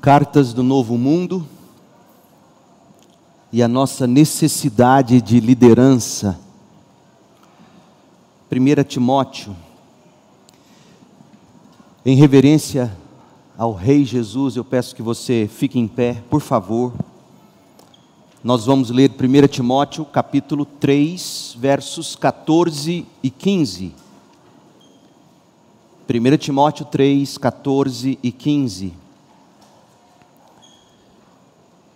Cartas do Novo Mundo e a nossa necessidade de liderança. 1 Timóteo, em reverência ao Rei Jesus, eu peço que você fique em pé, por favor. Nós vamos ler 1 Timóteo, capítulo 3, versos 14 e 15. 1 Timóteo 3, 14 e 15.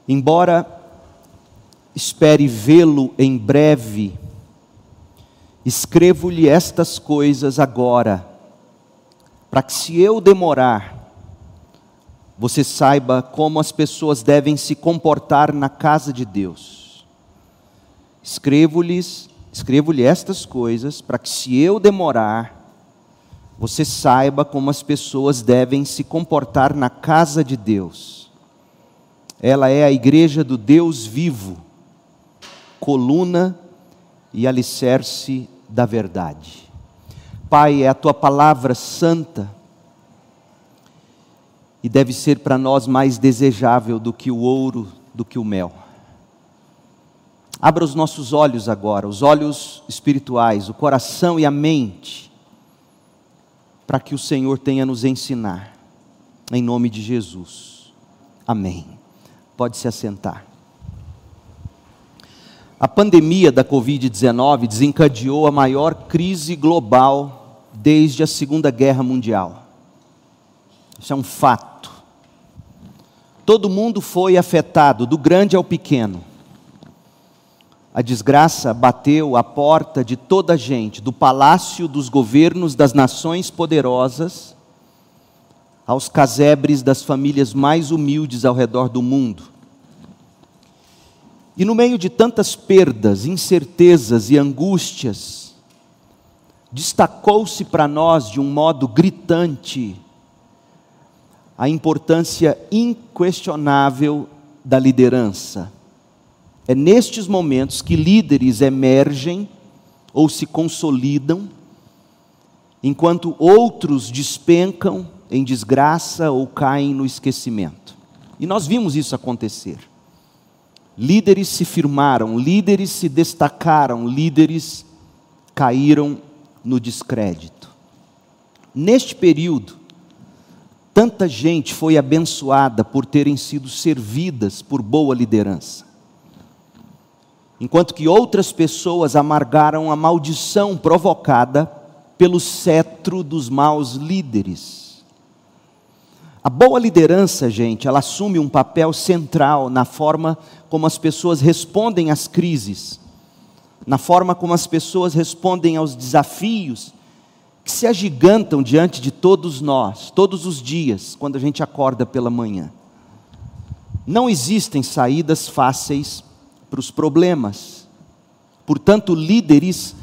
Embora espere vê-lo em breve, escrevo-lhe estas coisas agora, para que se eu demorar, você saiba como as pessoas devem se comportar na casa de Deus. Escrevo-lhes, escrevo-lhe estas coisas, para que se eu demorar, você saiba como as pessoas devem se comportar na casa de Deus ela é a igreja do Deus vivo, coluna e alicerce da verdade. Pai, é a tua palavra santa e deve ser para nós mais desejável do que o ouro, do que o mel. Abra os nossos olhos agora, os olhos espirituais, o coração e a mente, para que o Senhor tenha nos ensinar, em nome de Jesus. Amém. Pode se assentar. A pandemia da Covid-19 desencadeou a maior crise global desde a Segunda Guerra Mundial. Isso é um fato. Todo mundo foi afetado, do grande ao pequeno. A desgraça bateu à porta de toda a gente, do palácio dos governos das nações poderosas aos casebres das famílias mais humildes ao redor do mundo. E no meio de tantas perdas, incertezas e angústias, destacou-se para nós de um modo gritante a importância inquestionável da liderança. É nestes momentos que líderes emergem ou se consolidam, enquanto outros despencam em desgraça ou caem no esquecimento. E nós vimos isso acontecer. Líderes se firmaram, líderes se destacaram, líderes caíram no descrédito. Neste período, tanta gente foi abençoada por terem sido servidas por boa liderança. Enquanto que outras pessoas amargaram a maldição provocada pelo cetro dos maus líderes. A boa liderança, gente, ela assume um papel central na forma como as pessoas respondem às crises, na forma como as pessoas respondem aos desafios que se agigantam diante de todos nós, todos os dias, quando a gente acorda pela manhã. Não existem saídas fáceis para os problemas, portanto, líderes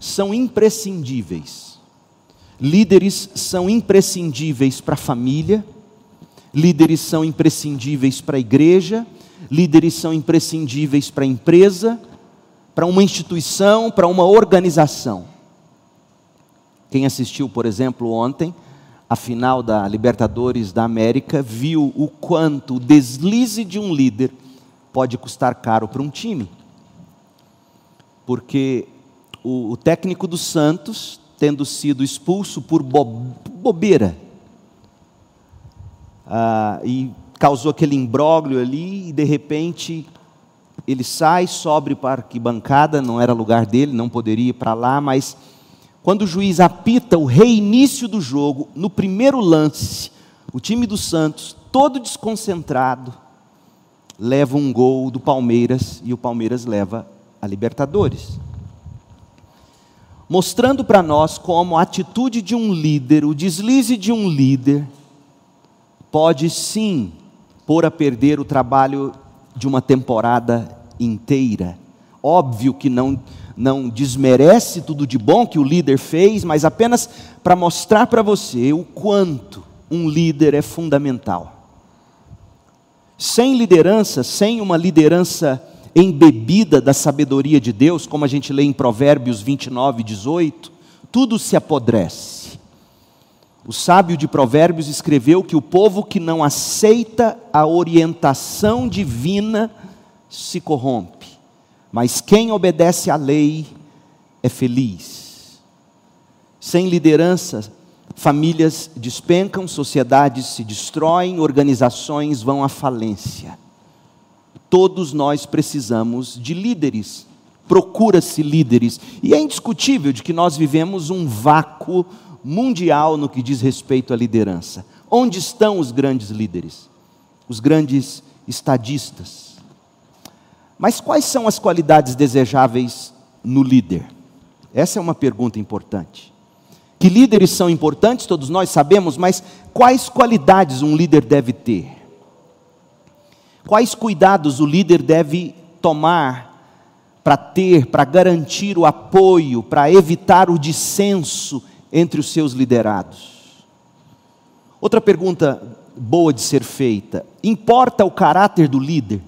são imprescindíveis. Líderes são imprescindíveis para a família, Líderes são imprescindíveis para a igreja, líderes são imprescindíveis para a empresa, para uma instituição, para uma organização. Quem assistiu, por exemplo, ontem, a final da Libertadores da América, viu o quanto o deslize de um líder pode custar caro para um time. Porque o, o técnico do Santos, tendo sido expulso por bo bobeira, ah, e causou aquele imbróglio ali, e de repente ele sai, sobe para a arquibancada, não era lugar dele, não poderia ir para lá, mas quando o juiz apita o reinício do jogo, no primeiro lance, o time do Santos, todo desconcentrado, leva um gol do Palmeiras e o Palmeiras leva a Libertadores. Mostrando para nós como a atitude de um líder, o deslize de um líder, pode sim pôr a perder o trabalho de uma temporada inteira. Óbvio que não, não desmerece tudo de bom que o líder fez, mas apenas para mostrar para você o quanto um líder é fundamental. Sem liderança, sem uma liderança embebida da sabedoria de Deus, como a gente lê em Provérbios 29, 18, tudo se apodrece. O sábio de Provérbios escreveu que o povo que não aceita a orientação divina se corrompe, mas quem obedece à lei é feliz. Sem liderança, famílias despencam, sociedades se destroem, organizações vão à falência. Todos nós precisamos de líderes, procura-se líderes, e é indiscutível de que nós vivemos um vácuo mundial no que diz respeito à liderança. Onde estão os grandes líderes? Os grandes estadistas? Mas quais são as qualidades desejáveis no líder? Essa é uma pergunta importante. Que líderes são importantes, todos nós sabemos, mas quais qualidades um líder deve ter? Quais cuidados o líder deve tomar para ter, para garantir o apoio, para evitar o dissenso entre os seus liderados? Outra pergunta boa de ser feita: importa o caráter do líder?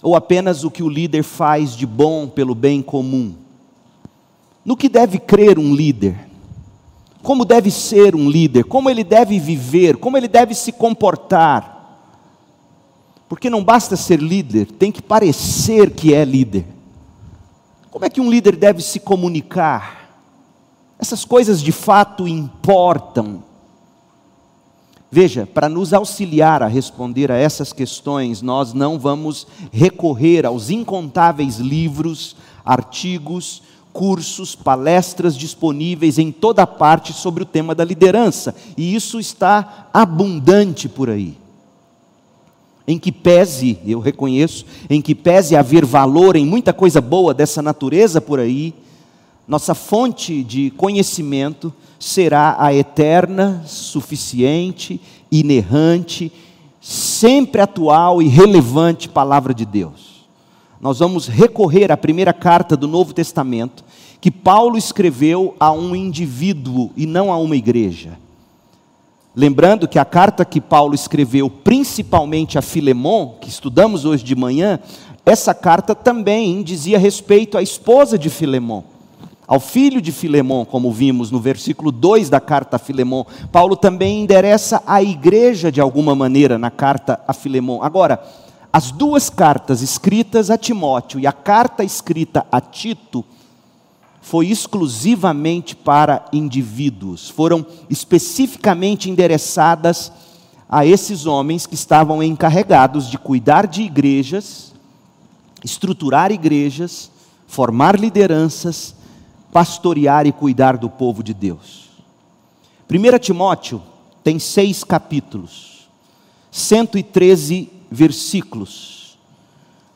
Ou apenas o que o líder faz de bom pelo bem comum? No que deve crer um líder? Como deve ser um líder? Como ele deve viver? Como ele deve se comportar? Porque não basta ser líder, tem que parecer que é líder. Como é que um líder deve se comunicar? Essas coisas de fato importam. Veja, para nos auxiliar a responder a essas questões, nós não vamos recorrer aos incontáveis livros, artigos, cursos, palestras disponíveis em toda parte sobre o tema da liderança, e isso está abundante por aí. Em que pese, eu reconheço, em que pese haver valor em muita coisa boa dessa natureza por aí, nossa fonte de conhecimento será a eterna, suficiente, inerrante, sempre atual e relevante palavra de Deus nós vamos recorrer à primeira carta do Novo Testamento, que Paulo escreveu a um indivíduo e não a uma igreja. Lembrando que a carta que Paulo escreveu principalmente a Filemon, que estudamos hoje de manhã, essa carta também dizia respeito à esposa de Filemon, ao filho de Filemon, como vimos no versículo 2 da carta a Filemon. Paulo também endereça a igreja de alguma maneira na carta a Filemon. Agora, as duas cartas escritas a Timóteo e a carta escrita a Tito foi exclusivamente para indivíduos, foram especificamente endereçadas a esses homens que estavam encarregados de cuidar de igrejas, estruturar igrejas, formar lideranças, pastorear e cuidar do povo de Deus. 1 Timóteo tem seis capítulos, 113 versículos,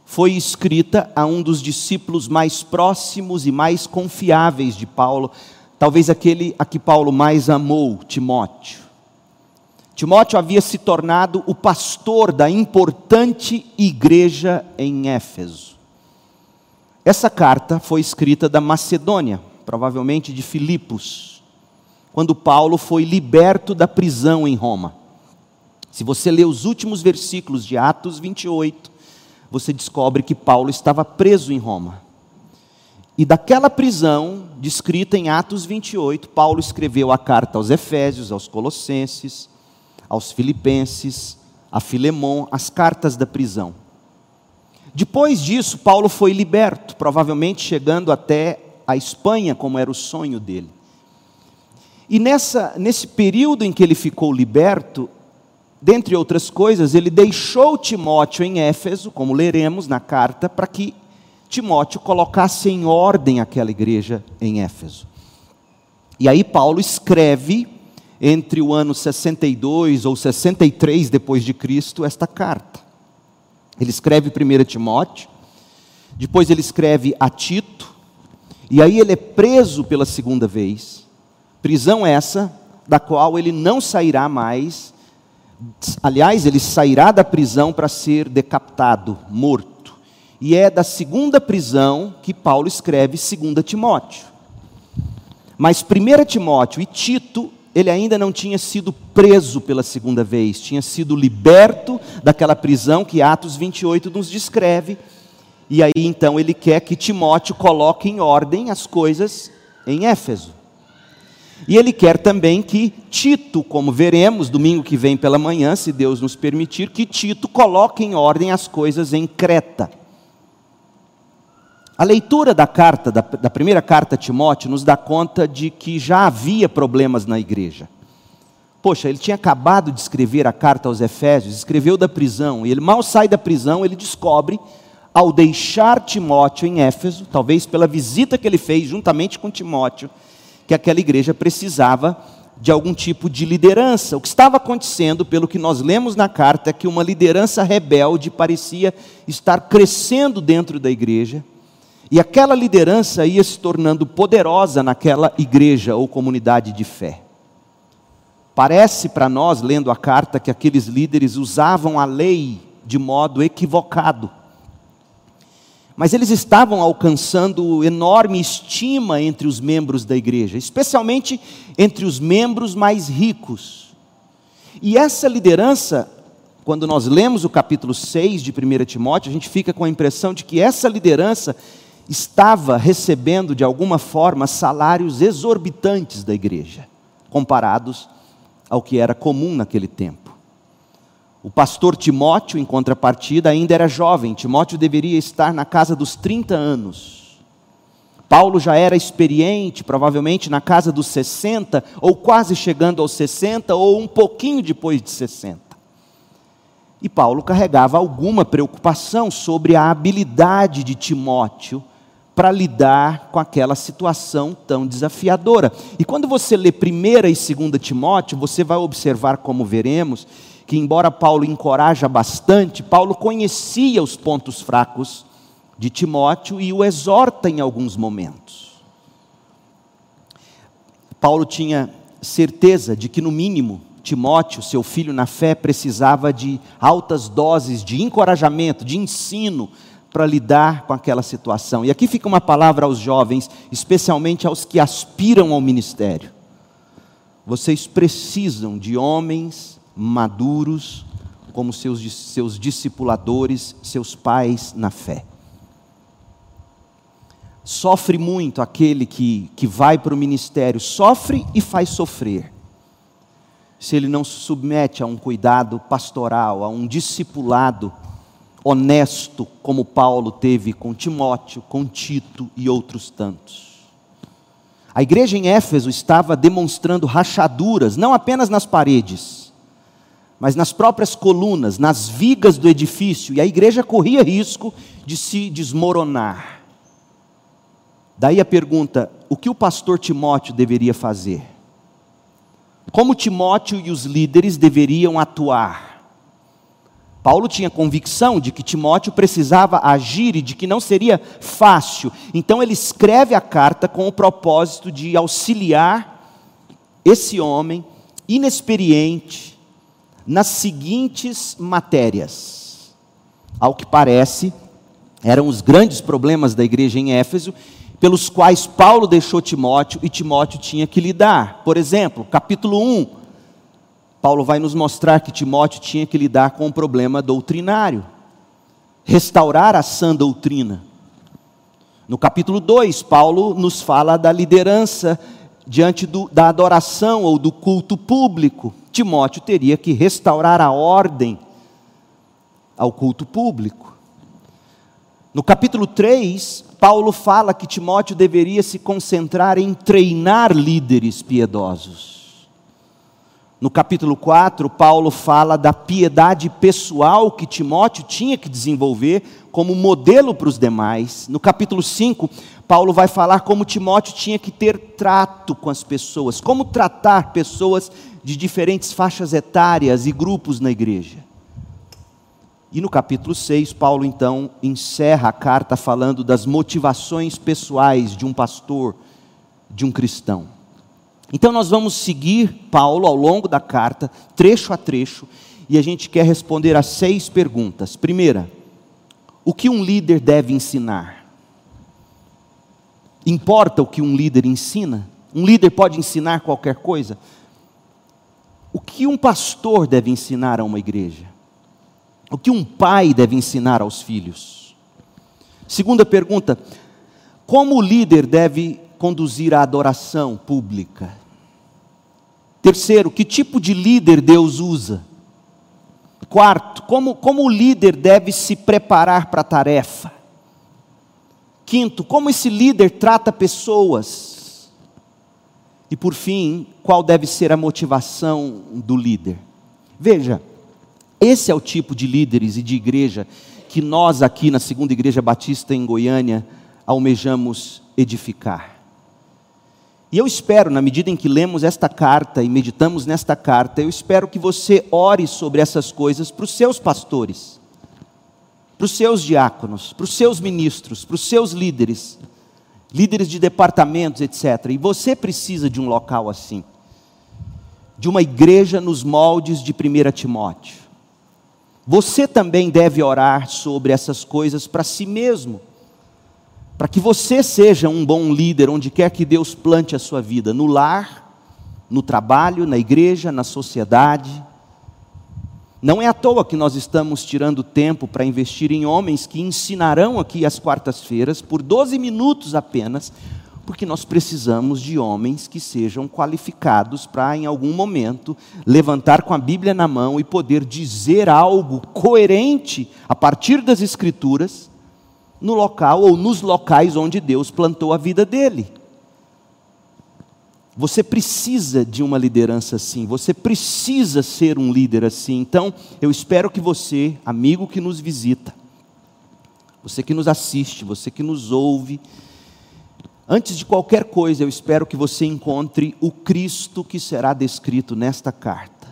foi escrita a um dos discípulos mais próximos e mais confiáveis de Paulo, talvez aquele a que Paulo mais amou, Timóteo. Timóteo havia se tornado o pastor da importante igreja em Éfeso. Essa carta foi escrita da Macedônia, provavelmente de Filipos, quando Paulo foi liberto da prisão em Roma. Se você ler os últimos versículos de Atos 28, você descobre que Paulo estava preso em Roma. E daquela prisão, descrita em Atos 28, Paulo escreveu a carta aos Efésios, aos Colossenses, aos Filipenses, a Filemon, as cartas da prisão. Depois disso, Paulo foi liberto, provavelmente chegando até a Espanha, como era o sonho dele. E nessa, nesse período em que ele ficou liberto, dentre outras coisas, ele deixou Timóteo em Éfeso, como leremos na carta, para que Timóteo colocasse em ordem aquela igreja em Éfeso. E aí Paulo escreve entre o ano 62 ou 63 depois de Cristo esta carta. Ele escreve 1 Timóteo, depois ele escreve a Tito, e aí ele é preso pela segunda vez. Prisão essa da qual ele não sairá mais Aliás, ele sairá da prisão para ser decapitado, morto. E é da segunda prisão que Paulo escreve 2 Timóteo. Mas 1 Timóteo e Tito, ele ainda não tinha sido preso pela segunda vez, tinha sido liberto daquela prisão que Atos 28 nos descreve. E aí então ele quer que Timóteo coloque em ordem as coisas em Éfeso. E ele quer também que Tito, como veremos domingo que vem pela manhã, se Deus nos permitir, que Tito coloque em ordem as coisas em Creta. A leitura da carta, da, da primeira carta a Timóteo, nos dá conta de que já havia problemas na igreja. Poxa, ele tinha acabado de escrever a carta aos Efésios, escreveu da prisão, e ele mal sai da prisão, ele descobre, ao deixar Timóteo em Éfeso, talvez pela visita que ele fez juntamente com Timóteo, que aquela igreja precisava de algum tipo de liderança. O que estava acontecendo, pelo que nós lemos na carta, é que uma liderança rebelde parecia estar crescendo dentro da igreja, e aquela liderança ia se tornando poderosa naquela igreja ou comunidade de fé. Parece para nós, lendo a carta, que aqueles líderes usavam a lei de modo equivocado. Mas eles estavam alcançando enorme estima entre os membros da igreja, especialmente entre os membros mais ricos. E essa liderança, quando nós lemos o capítulo 6 de 1 Timóteo, a gente fica com a impressão de que essa liderança estava recebendo, de alguma forma, salários exorbitantes da igreja, comparados ao que era comum naquele tempo. O pastor Timóteo, em contrapartida, ainda era jovem. Timóteo deveria estar na casa dos 30 anos. Paulo já era experiente, provavelmente na casa dos 60, ou quase chegando aos 60, ou um pouquinho depois de 60. E Paulo carregava alguma preocupação sobre a habilidade de Timóteo para lidar com aquela situação tão desafiadora. E quando você lê 1 e 2 Timóteo, você vai observar, como veremos, que embora Paulo encoraja bastante, Paulo conhecia os pontos fracos de Timóteo e o exorta em alguns momentos. Paulo tinha certeza de que, no mínimo, Timóteo, seu filho na fé, precisava de altas doses de encorajamento, de ensino, para lidar com aquela situação. E aqui fica uma palavra aos jovens, especialmente aos que aspiram ao ministério. Vocês precisam de homens maduros, como seus, seus discipuladores, seus pais na fé. Sofre muito aquele que, que vai para o ministério, sofre e faz sofrer. Se ele não se submete a um cuidado pastoral, a um discipulado honesto como Paulo teve com Timóteo, com Tito e outros tantos. A igreja em Éfeso estava demonstrando rachaduras, não apenas nas paredes, mas nas próprias colunas, nas vigas do edifício, e a igreja corria risco de se desmoronar. Daí a pergunta: o que o pastor Timóteo deveria fazer? Como Timóteo e os líderes deveriam atuar? Paulo tinha convicção de que Timóteo precisava agir e de que não seria fácil. Então ele escreve a carta com o propósito de auxiliar esse homem inexperiente nas seguintes matérias. Ao que parece, eram os grandes problemas da igreja em Éfeso, pelos quais Paulo deixou Timóteo e Timóteo tinha que lidar. Por exemplo, capítulo 1, Paulo vai nos mostrar que Timóteo tinha que lidar com um problema doutrinário, restaurar a sã doutrina. No capítulo 2, Paulo nos fala da liderança diante do, da adoração ou do culto público. Timóteo teria que restaurar a ordem ao culto público. No capítulo 3, Paulo fala que Timóteo deveria se concentrar em treinar líderes piedosos. No capítulo 4, Paulo fala da piedade pessoal que Timóteo tinha que desenvolver como modelo para os demais. No capítulo 5, Paulo vai falar como Timóteo tinha que ter trato com as pessoas, como tratar pessoas de diferentes faixas etárias e grupos na igreja. E no capítulo 6, Paulo então encerra a carta falando das motivações pessoais de um pastor, de um cristão. Então nós vamos seguir Paulo ao longo da carta, trecho a trecho, e a gente quer responder a seis perguntas. Primeira, o que um líder deve ensinar? Importa o que um líder ensina? Um líder pode ensinar qualquer coisa? O que um pastor deve ensinar a uma igreja? O que um pai deve ensinar aos filhos? Segunda pergunta: como o líder deve conduzir a adoração pública? Terceiro, que tipo de líder Deus usa? Quarto, como, como o líder deve se preparar para a tarefa? Quinto, como esse líder trata pessoas? E por fim, qual deve ser a motivação do líder? Veja, esse é o tipo de líderes e de igreja que nós aqui na Segunda Igreja Batista em Goiânia almejamos edificar. E eu espero, na medida em que lemos esta carta e meditamos nesta carta, eu espero que você ore sobre essas coisas para os seus pastores, para os seus diáconos, para os seus ministros, para os seus líderes, líderes de departamentos, etc. E você precisa de um local assim, de uma igreja nos moldes de 1 Timóteo. Você também deve orar sobre essas coisas para si mesmo para que você seja um bom líder onde quer que Deus plante a sua vida, no lar, no trabalho, na igreja, na sociedade. Não é à toa que nós estamos tirando tempo para investir em homens que ensinarão aqui às quartas-feiras, por 12 minutos apenas, porque nós precisamos de homens que sejam qualificados para, em algum momento, levantar com a Bíblia na mão e poder dizer algo coerente a partir das Escrituras no local ou nos locais onde Deus plantou a vida dele. Você precisa de uma liderança assim, você precisa ser um líder assim. Então, eu espero que você, amigo que nos visita, você que nos assiste, você que nos ouve, antes de qualquer coisa, eu espero que você encontre o Cristo que será descrito nesta carta.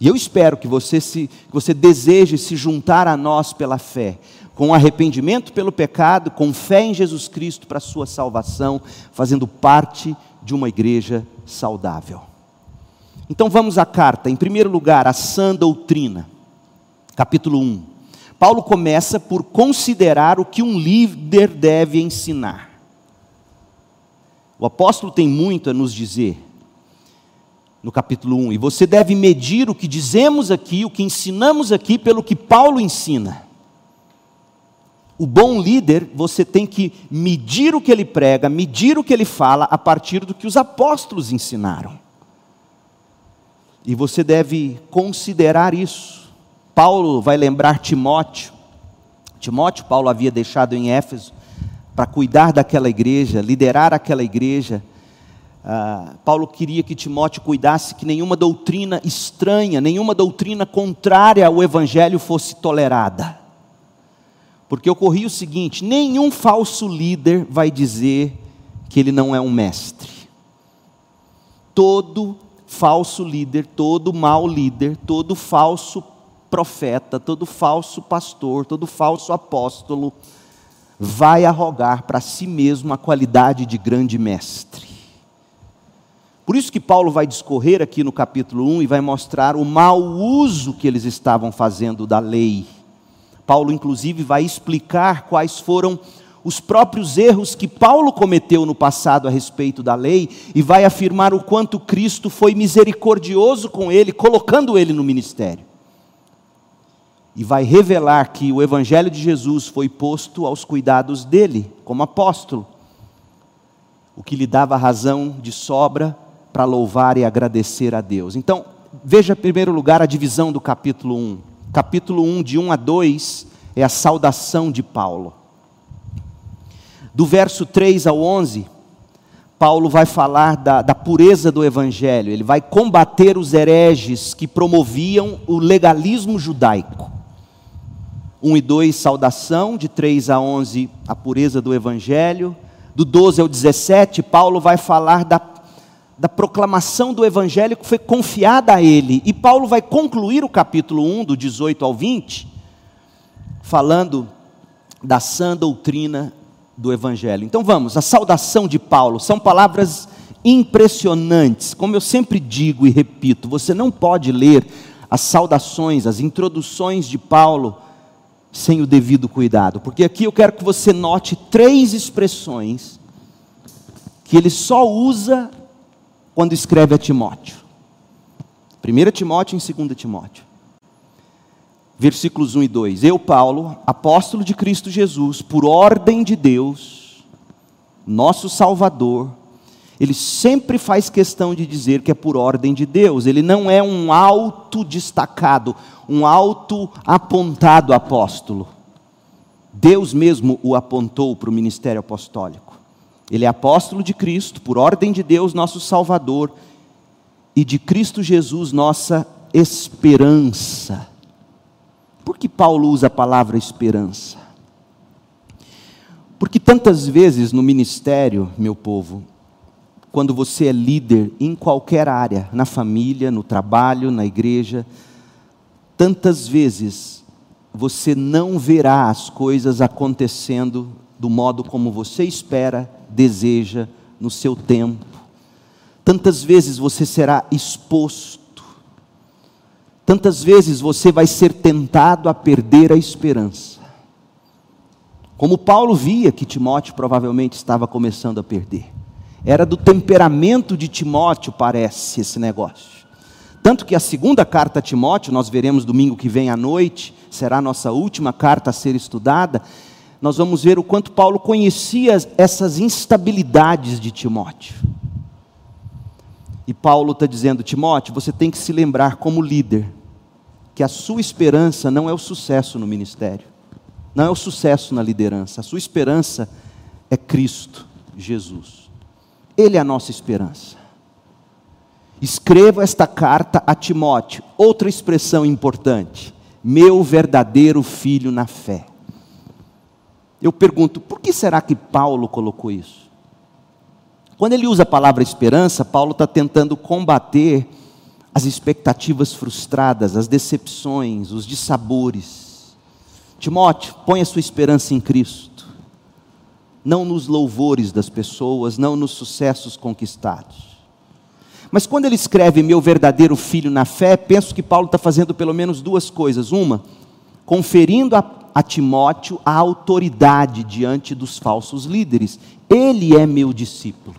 E eu espero que você, se, que você deseje se juntar a nós pela fé, com arrependimento pelo pecado, com fé em Jesus Cristo para a sua salvação, fazendo parte de uma igreja saudável. Então vamos à carta, em primeiro lugar, a sã doutrina, capítulo 1. Paulo começa por considerar o que um líder deve ensinar. O apóstolo tem muito a nos dizer no capítulo 1, e você deve medir o que dizemos aqui, o que ensinamos aqui, pelo que Paulo ensina. O bom líder, você tem que medir o que ele prega, medir o que ele fala a partir do que os apóstolos ensinaram. E você deve considerar isso. Paulo vai lembrar Timóteo. Timóteo, Paulo havia deixado em Éfeso para cuidar daquela igreja, liderar aquela igreja. Uh, Paulo queria que Timóteo cuidasse que nenhuma doutrina estranha, nenhuma doutrina contrária ao evangelho fosse tolerada. Porque ocorria o seguinte: nenhum falso líder vai dizer que ele não é um mestre. Todo falso líder, todo mau líder, todo falso profeta, todo falso pastor, todo falso apóstolo vai arrogar para si mesmo a qualidade de grande mestre. Por isso que Paulo vai discorrer aqui no capítulo 1 e vai mostrar o mau uso que eles estavam fazendo da lei Paulo, inclusive, vai explicar quais foram os próprios erros que Paulo cometeu no passado a respeito da lei e vai afirmar o quanto Cristo foi misericordioso com ele, colocando ele no ministério. E vai revelar que o Evangelho de Jesus foi posto aos cuidados dele, como apóstolo, o que lhe dava razão de sobra para louvar e agradecer a Deus. Então, veja em primeiro lugar a divisão do capítulo 1 capítulo 1, de 1 a 2, é a saudação de Paulo. Do verso 3 ao 11, Paulo vai falar da, da, pureza do Evangelho, ele vai combater os hereges que promoviam o legalismo judaico. 1 e 2, saudação, de 3 a 11, a pureza do Evangelho. Do 12 ao 17, Paulo vai falar da da proclamação do evangelho que foi confiada a ele. E Paulo vai concluir o capítulo 1, do 18 ao 20, falando da sã doutrina do evangelho. Então vamos, a saudação de Paulo, são palavras impressionantes. Como eu sempre digo e repito, você não pode ler as saudações, as introduções de Paulo sem o devido cuidado, porque aqui eu quero que você note três expressões que ele só usa quando escreve a Timóteo. 1 Timóteo e 2 Timóteo. Versículos 1 e 2. Eu, Paulo, apóstolo de Cristo Jesus, por ordem de Deus, nosso Salvador, ele sempre faz questão de dizer que é por ordem de Deus, ele não é um auto destacado, um auto apontado apóstolo. Deus mesmo o apontou para o ministério apostólico. Ele é apóstolo de Cristo, por ordem de Deus, nosso Salvador, e de Cristo Jesus, nossa esperança. Por que Paulo usa a palavra esperança? Porque tantas vezes no ministério, meu povo, quando você é líder em qualquer área, na família, no trabalho, na igreja, tantas vezes você não verá as coisas acontecendo do modo como você espera, deseja, no seu tempo. Tantas vezes você será exposto, tantas vezes você vai ser tentado a perder a esperança. Como Paulo via que Timóteo provavelmente estava começando a perder. Era do temperamento de Timóteo, parece, esse negócio. Tanto que a segunda carta a Timóteo, nós veremos domingo que vem à noite, será a nossa última carta a ser estudada. Nós vamos ver o quanto Paulo conhecia essas instabilidades de Timóteo. E Paulo está dizendo: Timóteo, você tem que se lembrar, como líder, que a sua esperança não é o sucesso no ministério, não é o sucesso na liderança, a sua esperança é Cristo Jesus. Ele é a nossa esperança. Escreva esta carta a Timóteo. Outra expressão importante: meu verdadeiro filho na fé. Eu pergunto, por que será que Paulo colocou isso? Quando ele usa a palavra esperança, Paulo está tentando combater as expectativas frustradas, as decepções, os dissabores. Timóteo, põe a sua esperança em Cristo não nos louvores das pessoas, não nos sucessos conquistados. Mas quando ele escreve meu verdadeiro filho na fé, penso que Paulo está fazendo pelo menos duas coisas. Uma, conferindo a, a Timóteo a autoridade diante dos falsos líderes. Ele é meu discípulo,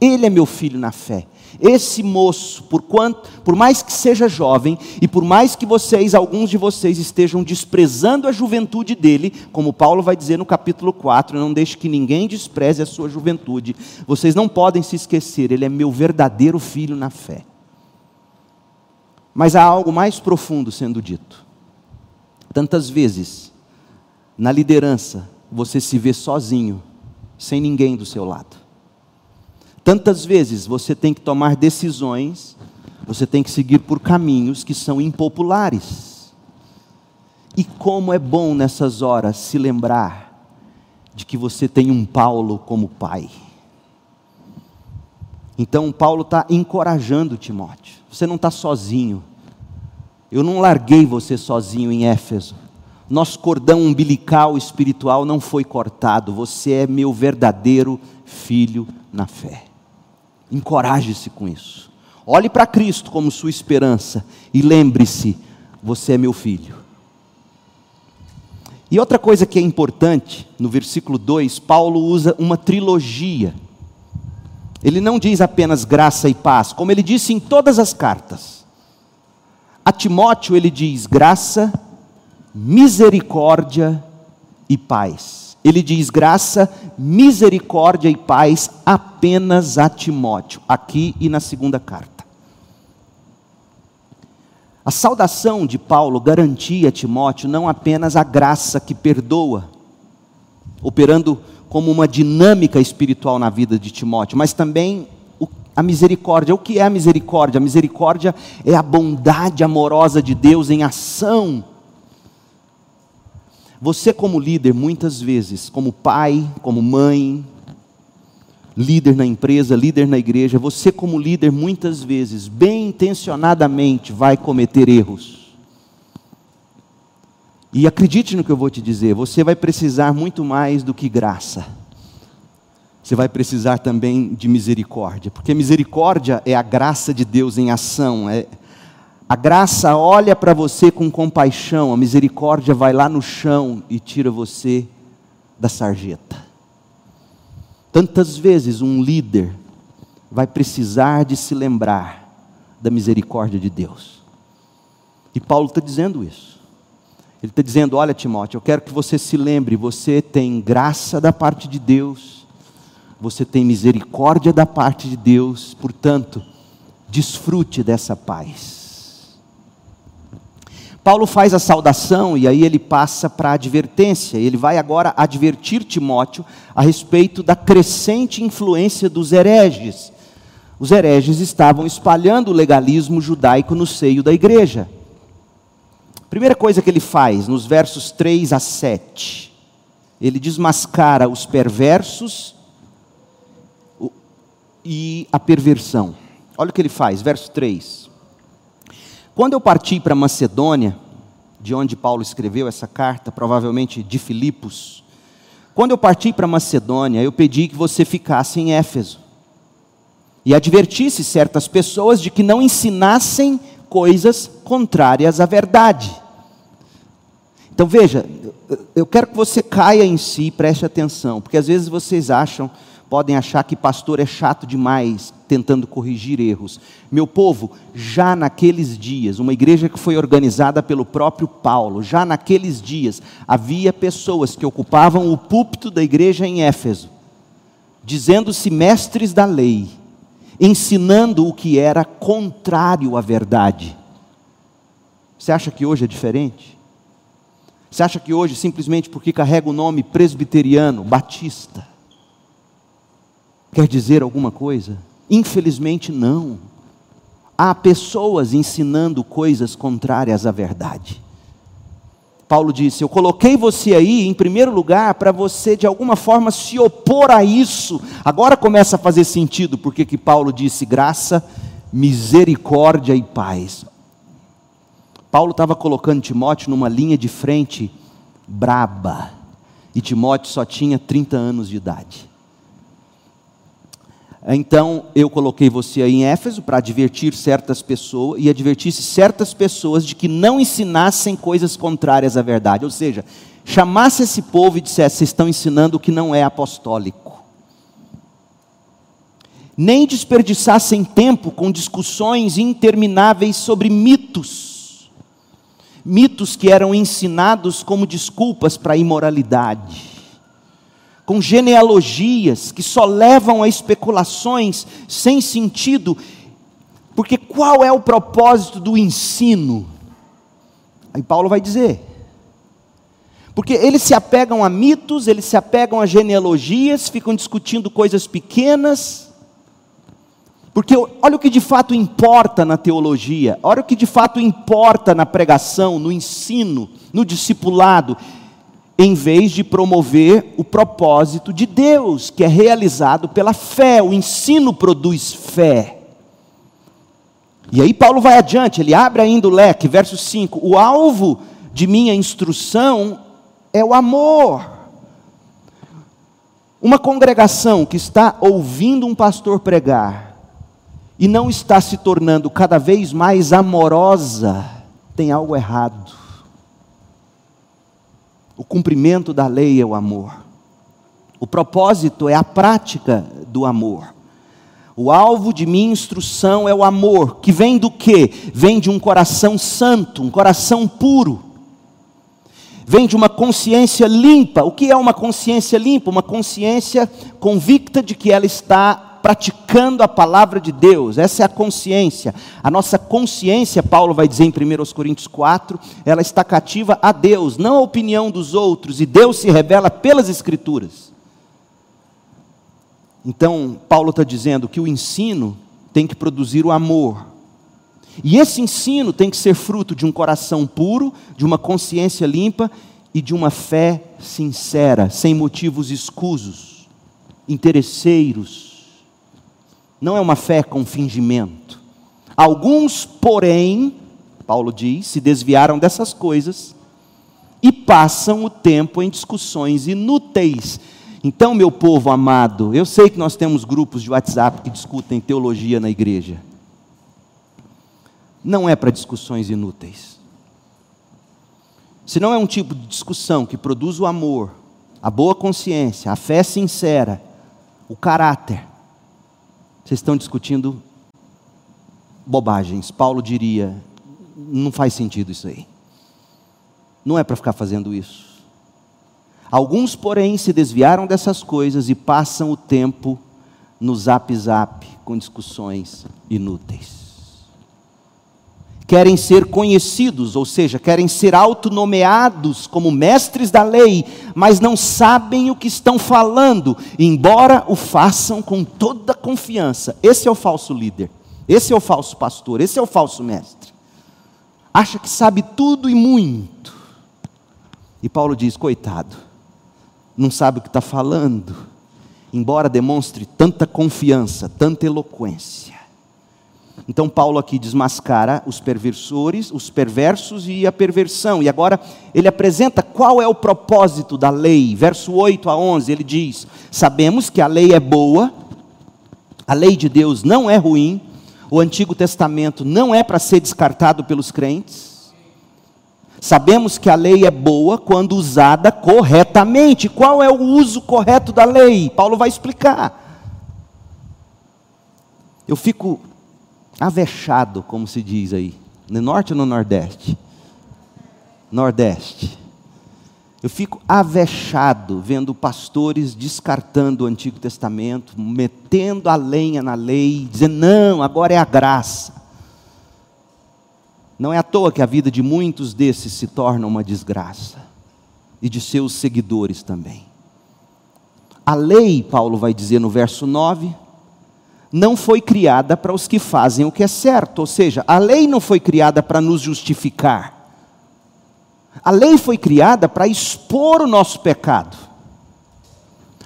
ele é meu filho na fé. Esse moço, por, quanto, por mais que seja jovem, e por mais que vocês, alguns de vocês, estejam desprezando a juventude dele, como Paulo vai dizer no capítulo 4, não deixe que ninguém despreze a sua juventude, vocês não podem se esquecer, ele é meu verdadeiro filho na fé. Mas há algo mais profundo sendo dito. Tantas vezes, na liderança, você se vê sozinho, sem ninguém do seu lado. Tantas vezes você tem que tomar decisões, você tem que seguir por caminhos que são impopulares. E como é bom nessas horas se lembrar de que você tem um Paulo como pai. Então, Paulo está encorajando Timóteo. Você não está sozinho. Eu não larguei você sozinho em Éfeso. Nosso cordão umbilical espiritual não foi cortado. Você é meu verdadeiro filho na fé. Encoraje-se com isso. Olhe para Cristo como sua esperança e lembre-se: você é meu filho. E outra coisa que é importante, no versículo 2, Paulo usa uma trilogia. Ele não diz apenas graça e paz, como ele disse em todas as cartas. A Timóteo ele diz graça, misericórdia e paz ele diz graça, misericórdia e paz apenas a Timóteo, aqui e na segunda carta. A saudação de Paulo garantia a Timóteo não apenas a graça que perdoa, operando como uma dinâmica espiritual na vida de Timóteo, mas também a misericórdia. O que é a misericórdia? A misericórdia é a bondade amorosa de Deus em ação você, como líder, muitas vezes, como pai, como mãe, líder na empresa, líder na igreja, você, como líder, muitas vezes, bem intencionadamente, vai cometer erros. E acredite no que eu vou te dizer, você vai precisar muito mais do que graça. Você vai precisar também de misericórdia, porque misericórdia é a graça de Deus em ação, é, a graça olha para você com compaixão, a misericórdia vai lá no chão e tira você da sarjeta. Tantas vezes um líder vai precisar de se lembrar da misericórdia de Deus. E Paulo está dizendo isso. Ele está dizendo: Olha, Timóteo, eu quero que você se lembre, você tem graça da parte de Deus, você tem misericórdia da parte de Deus, portanto, desfrute dessa paz. Paulo faz a saudação e aí ele passa para a advertência. Ele vai agora advertir Timóteo a respeito da crescente influência dos hereges. Os hereges estavam espalhando o legalismo judaico no seio da igreja. Primeira coisa que ele faz, nos versos 3 a 7, ele desmascara os perversos e a perversão. Olha o que ele faz, verso 3. Quando eu parti para Macedônia, de onde Paulo escreveu essa carta, provavelmente de Filipos, quando eu parti para Macedônia, eu pedi que você ficasse em Éfeso e advertisse certas pessoas de que não ensinassem coisas contrárias à verdade. Então veja, eu quero que você caia em si, preste atenção, porque às vezes vocês acham podem achar que pastor é chato demais tentando corrigir erros. Meu povo, já naqueles dias, uma igreja que foi organizada pelo próprio Paulo, já naqueles dias, havia pessoas que ocupavam o púlpito da igreja em Éfeso, dizendo-se mestres da lei, ensinando o que era contrário à verdade. Você acha que hoje é diferente? Você acha que hoje, simplesmente porque carrega o nome presbiteriano, batista, quer dizer alguma coisa? Infelizmente, não. Há pessoas ensinando coisas contrárias à verdade. Paulo disse: Eu coloquei você aí em primeiro lugar para você de alguma forma se opor a isso. Agora começa a fazer sentido porque que Paulo disse graça, misericórdia e paz. Paulo estava colocando Timóteo numa linha de frente braba. E Timóteo só tinha 30 anos de idade. Então eu coloquei você aí em Éfeso para advertir certas pessoas e advertisse certas pessoas de que não ensinassem coisas contrárias à verdade. Ou seja, chamasse esse povo e dissesse: vocês estão ensinando o que não é apostólico. Nem desperdiçassem tempo com discussões intermináveis sobre mitos. Mitos que eram ensinados como desculpas para a imoralidade com genealogias que só levam a especulações sem sentido, porque qual é o propósito do ensino? Aí Paulo vai dizer. Porque eles se apegam a mitos, eles se apegam a genealogias, ficam discutindo coisas pequenas. Porque olha o que de fato importa na teologia, olha o que de fato importa na pregação, no ensino, no discipulado em vez de promover o propósito de Deus, que é realizado pela fé. O ensino produz fé. E aí Paulo vai adiante, ele abre ainda o leque, verso 5: O alvo de minha instrução é o amor. Uma congregação que está ouvindo um pastor pregar e não está se tornando cada vez mais amorosa, tem algo errado. O cumprimento da lei é o amor. O propósito é a prática do amor. O alvo de minha instrução é o amor, que vem do quê? Vem de um coração santo, um coração puro. Vem de uma consciência limpa. O que é uma consciência limpa? Uma consciência convicta de que ela está praticando a palavra de Deus, essa é a consciência. A nossa consciência, Paulo vai dizer em 1 Coríntios 4, ela está cativa a Deus, não à opinião dos outros, e Deus se revela pelas Escrituras. Então, Paulo está dizendo que o ensino tem que produzir o amor. E esse ensino tem que ser fruto de um coração puro, de uma consciência limpa e de uma fé sincera, sem motivos escusos, interesseiros não é uma fé com fingimento. Alguns, porém, Paulo diz, se desviaram dessas coisas e passam o tempo em discussões inúteis. Então, meu povo amado, eu sei que nós temos grupos de WhatsApp que discutem teologia na igreja. Não é para discussões inúteis. Se não é um tipo de discussão que produz o amor, a boa consciência, a fé sincera, o caráter, vocês estão discutindo bobagens. Paulo diria: não faz sentido isso aí. Não é para ficar fazendo isso. Alguns, porém, se desviaram dessas coisas e passam o tempo no zap zap com discussões inúteis querem ser conhecidos, ou seja, querem ser autonomeados como mestres da lei, mas não sabem o que estão falando, embora o façam com toda confiança. Esse é o falso líder, esse é o falso pastor, esse é o falso mestre. Acha que sabe tudo e muito. E Paulo diz: coitado, não sabe o que está falando, embora demonstre tanta confiança, tanta eloquência. Então Paulo aqui desmascara os perversores, os perversos e a perversão. E agora ele apresenta qual é o propósito da lei. Verso 8 a 11, ele diz: Sabemos que a lei é boa, a lei de Deus não é ruim, o Antigo Testamento não é para ser descartado pelos crentes. Sabemos que a lei é boa quando usada corretamente. Qual é o uso correto da lei? Paulo vai explicar. Eu fico avexado, como se diz aí. No norte ou no nordeste? Nordeste. Eu fico avexado vendo pastores descartando o Antigo Testamento, metendo a lenha na lei, dizendo, não, agora é a graça. Não é à toa que a vida de muitos desses se torna uma desgraça, e de seus seguidores também. A lei, Paulo vai dizer no verso 9, não foi criada para os que fazem o que é certo, ou seja, a lei não foi criada para nos justificar. A lei foi criada para expor o nosso pecado.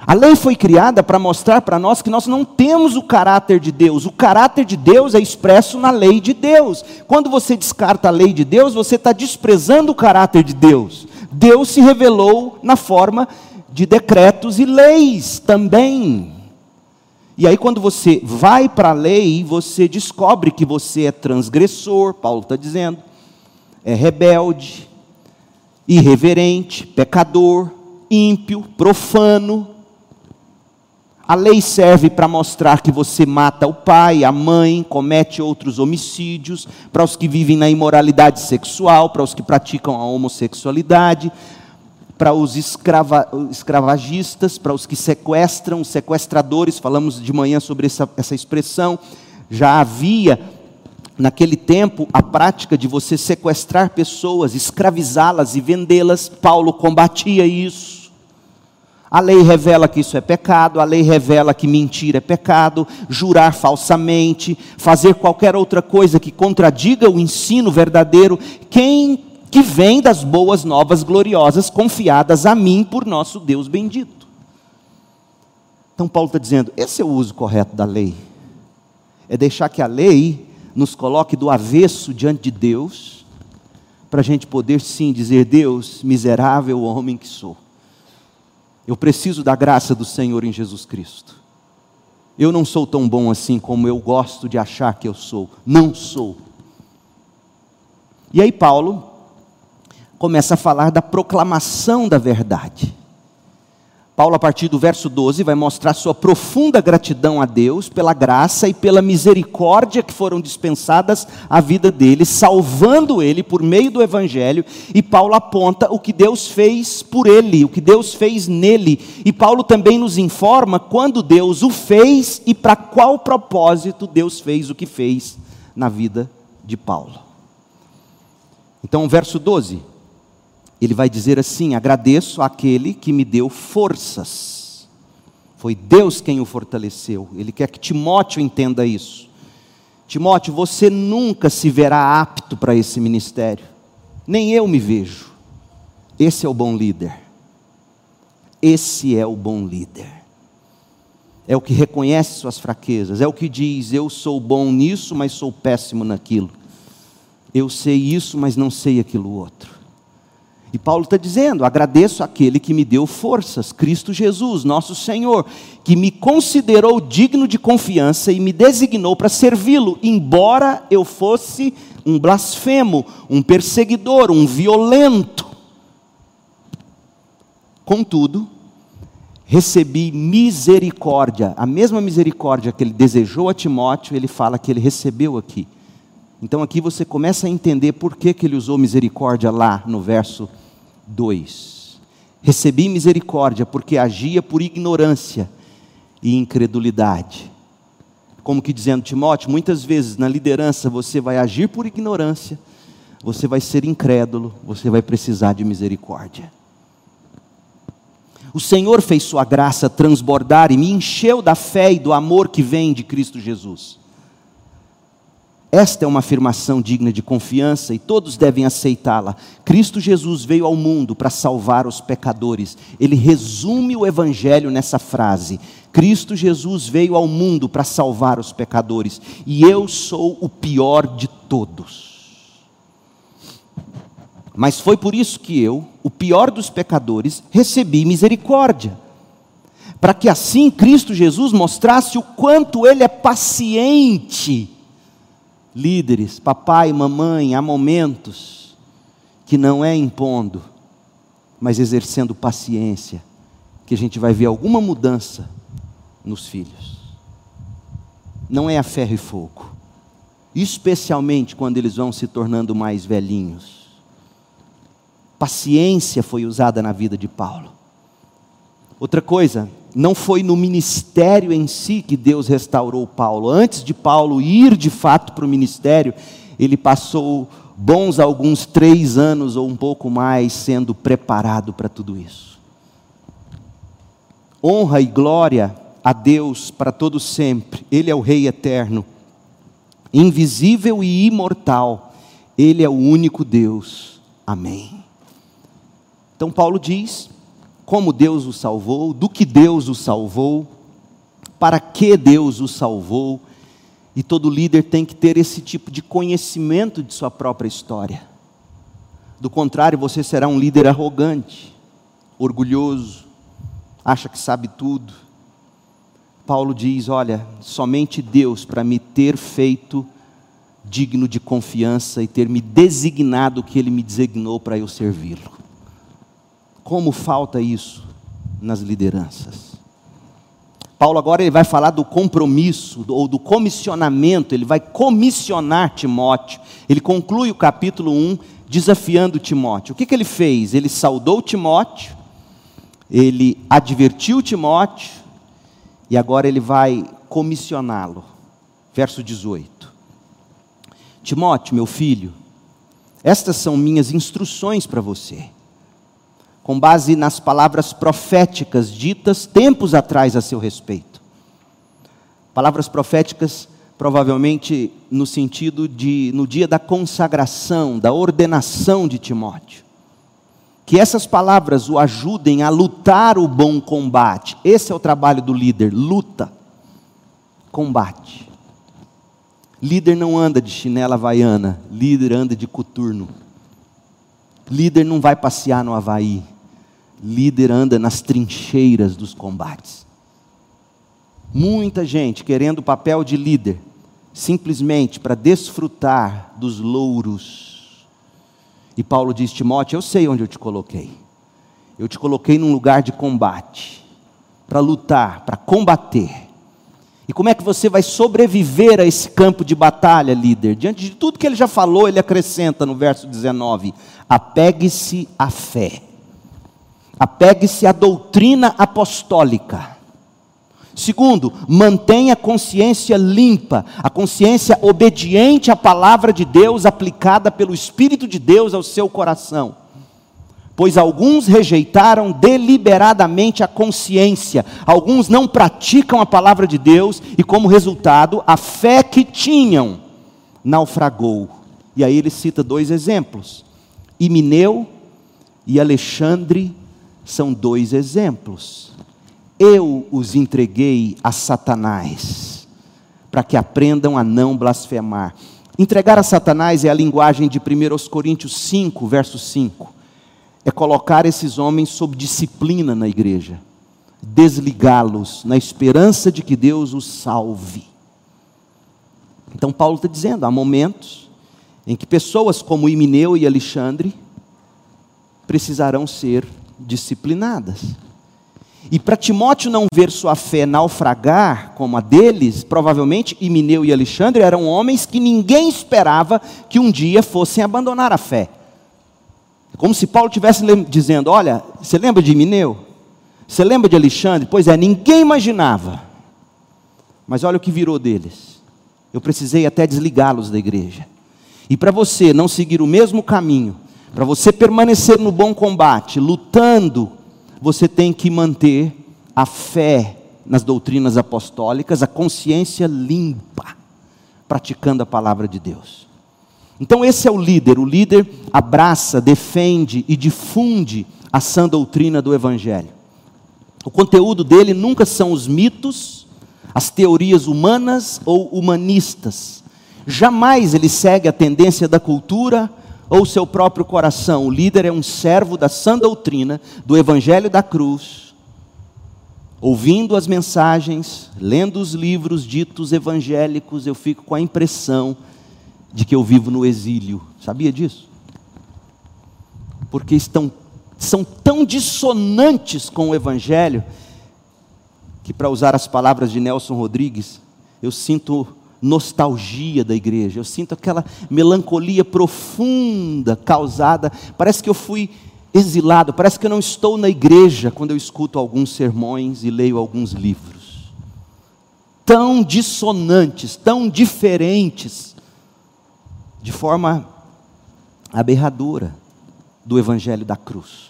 A lei foi criada para mostrar para nós que nós não temos o caráter de Deus. O caráter de Deus é expresso na lei de Deus. Quando você descarta a lei de Deus, você está desprezando o caráter de Deus. Deus se revelou na forma de decretos e leis também. E aí, quando você vai para a lei, você descobre que você é transgressor, Paulo está dizendo, é rebelde, irreverente, pecador, ímpio, profano. A lei serve para mostrar que você mata o pai, a mãe, comete outros homicídios, para os que vivem na imoralidade sexual, para os que praticam a homossexualidade, para os escrava, escravagistas, para os que sequestram, os sequestradores, falamos de manhã sobre essa, essa expressão. Já havia, naquele tempo, a prática de você sequestrar pessoas, escravizá-las e vendê-las. Paulo combatia isso. A lei revela que isso é pecado, a lei revela que mentir é pecado, jurar falsamente, fazer qualquer outra coisa que contradiga o ensino verdadeiro. Quem que vem das boas novas gloriosas confiadas a mim por nosso Deus bendito. Então, Paulo está dizendo: esse é o uso correto da lei. É deixar que a lei nos coloque do avesso diante de Deus, para a gente poder sim dizer: Deus, miserável homem que sou, eu preciso da graça do Senhor em Jesus Cristo. Eu não sou tão bom assim como eu gosto de achar que eu sou. Não sou. E aí, Paulo, começa a falar da proclamação da verdade. Paulo, a partir do verso 12, vai mostrar sua profunda gratidão a Deus pela graça e pela misericórdia que foram dispensadas à vida dele, salvando ele por meio do Evangelho. E Paulo aponta o que Deus fez por ele, o que Deus fez nele. E Paulo também nos informa quando Deus o fez e para qual propósito Deus fez o que fez na vida de Paulo. Então, verso 12 ele vai dizer assim: agradeço àquele que me deu forças. Foi Deus quem o fortaleceu. Ele quer que Timóteo entenda isso. Timóteo, você nunca se verá apto para esse ministério. Nem eu me vejo. Esse é o bom líder. Esse é o bom líder. É o que reconhece suas fraquezas, é o que diz: eu sou bom nisso, mas sou péssimo naquilo. Eu sei isso, mas não sei aquilo outro. E Paulo está dizendo: agradeço aquele que me deu forças, Cristo Jesus, nosso Senhor, que me considerou digno de confiança e me designou para servi-lo, embora eu fosse um blasfemo, um perseguidor, um violento. Contudo, recebi misericórdia, a mesma misericórdia que ele desejou a Timóteo, ele fala que ele recebeu aqui. Então aqui você começa a entender por que, que ele usou misericórdia lá no verso 2. Recebi misericórdia porque agia por ignorância e incredulidade. Como que dizendo, Timóteo, muitas vezes na liderança você vai agir por ignorância, você vai ser incrédulo, você vai precisar de misericórdia. O Senhor fez Sua graça transbordar e me encheu da fé e do amor que vem de Cristo Jesus. Esta é uma afirmação digna de confiança e todos devem aceitá-la. Cristo Jesus veio ao mundo para salvar os pecadores. Ele resume o Evangelho nessa frase: Cristo Jesus veio ao mundo para salvar os pecadores, e eu sou o pior de todos. Mas foi por isso que eu, o pior dos pecadores, recebi misericórdia. Para que assim Cristo Jesus mostrasse o quanto Ele é paciente. Líderes, papai, mamãe, há momentos que não é impondo, mas exercendo paciência, que a gente vai ver alguma mudança nos filhos. Não é a ferro e fogo, especialmente quando eles vão se tornando mais velhinhos Paciência foi usada na vida de Paulo. Outra coisa, não foi no ministério em si que Deus restaurou Paulo. Antes de Paulo ir de fato para o ministério, ele passou bons alguns três anos ou um pouco mais sendo preparado para tudo isso. Honra e glória a Deus para todo sempre. Ele é o Rei eterno, invisível e imortal. Ele é o único Deus. Amém. Então, Paulo diz como Deus o salvou, do que Deus o salvou, para que Deus o salvou, e todo líder tem que ter esse tipo de conhecimento de sua própria história. Do contrário, você será um líder arrogante, orgulhoso, acha que sabe tudo. Paulo diz: Olha, somente Deus para me ter feito digno de confiança e ter me designado o que Ele me designou para eu servi-lo. Como falta isso nas lideranças. Paulo agora ele vai falar do compromisso ou do comissionamento, ele vai comissionar Timóteo. Ele conclui o capítulo 1 desafiando Timóteo. O que, que ele fez? Ele saudou Timóteo, ele advertiu Timóteo e agora ele vai comissioná-lo. Verso 18: Timóteo, meu filho, estas são minhas instruções para você com base nas palavras proféticas ditas tempos atrás a seu respeito. Palavras proféticas, provavelmente no sentido de, no dia da consagração, da ordenação de Timóteo. Que essas palavras o ajudem a lutar o bom combate. Esse é o trabalho do líder: luta, combate. Líder não anda de chinela havaiana, líder anda de coturno. Líder não vai passear no Havaí, líder anda nas trincheiras dos combates. Muita gente querendo o papel de líder, simplesmente para desfrutar dos louros. E Paulo diz: Timóteo, eu sei onde eu te coloquei. Eu te coloquei num lugar de combate, para lutar, para combater. E como é que você vai sobreviver a esse campo de batalha, líder? Diante de tudo que ele já falou, ele acrescenta no verso 19: apegue-se à fé Apegue-se à doutrina apostólica. Segundo, mantenha a consciência limpa, a consciência obediente à palavra de Deus aplicada pelo Espírito de Deus ao seu coração. Pois alguns rejeitaram deliberadamente a consciência, alguns não praticam a palavra de Deus e, como resultado, a fé que tinham naufragou. E aí ele cita dois exemplos: Imineu e Alexandre são dois exemplos. Eu os entreguei a Satanás, para que aprendam a não blasfemar. Entregar a Satanás é a linguagem de 1 Coríntios 5, verso 5. É colocar esses homens sob disciplina na igreja, desligá-los na esperança de que Deus os salve. Então, Paulo está dizendo: há momentos em que pessoas como Imineu e Alexandre precisarão ser disciplinadas. E para Timóteo não ver sua fé naufragar como a deles, provavelmente Imineu e Alexandre eram homens que ninguém esperava que um dia fossem abandonar a fé. Como se Paulo estivesse dizendo: Olha, você lembra de Mineu? Você lembra de Alexandre? Pois é, ninguém imaginava. Mas olha o que virou deles. Eu precisei até desligá-los da igreja. E para você não seguir o mesmo caminho, para você permanecer no bom combate, lutando, você tem que manter a fé nas doutrinas apostólicas, a consciência limpa, praticando a palavra de Deus. Então, esse é o líder. O líder abraça, defende e difunde a sã doutrina do Evangelho. O conteúdo dele nunca são os mitos, as teorias humanas ou humanistas. Jamais ele segue a tendência da cultura ou seu próprio coração. O líder é um servo da sã doutrina, do Evangelho da cruz, ouvindo as mensagens, lendo os livros ditos evangélicos, eu fico com a impressão de que eu vivo no exílio. Sabia disso? Porque estão são tão dissonantes com o Evangelho, que, para usar as palavras de Nelson Rodrigues, eu sinto nostalgia da igreja, eu sinto aquela melancolia profunda causada. Parece que eu fui exilado, parece que eu não estou na igreja quando eu escuto alguns sermões e leio alguns livros. Tão dissonantes, tão diferentes, de forma aberradora do Evangelho da cruz.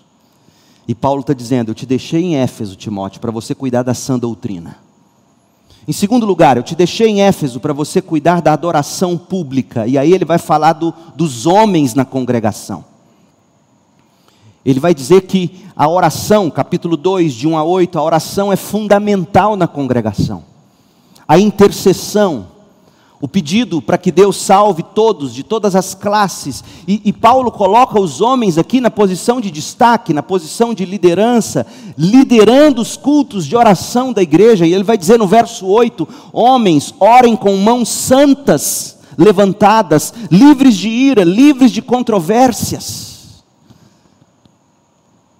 E Paulo está dizendo: Eu te deixei em Éfeso, Timóteo, para você cuidar da sã doutrina. Em segundo lugar, eu te deixei em Éfeso para você cuidar da adoração pública. E aí ele vai falar do, dos homens na congregação. Ele vai dizer que a oração, capítulo 2, de 1 a 8, a oração é fundamental na congregação. A intercessão, o pedido para que Deus salve todos, de todas as classes. E, e, Paulo coloca os homens aqui na posição de destaque, na posição de liderança, liderando os cultos de oração da igreja. E ele vai dizer no verso 8: Homens, orem com mãos santas levantadas, livres de ira, livres de controvérsias.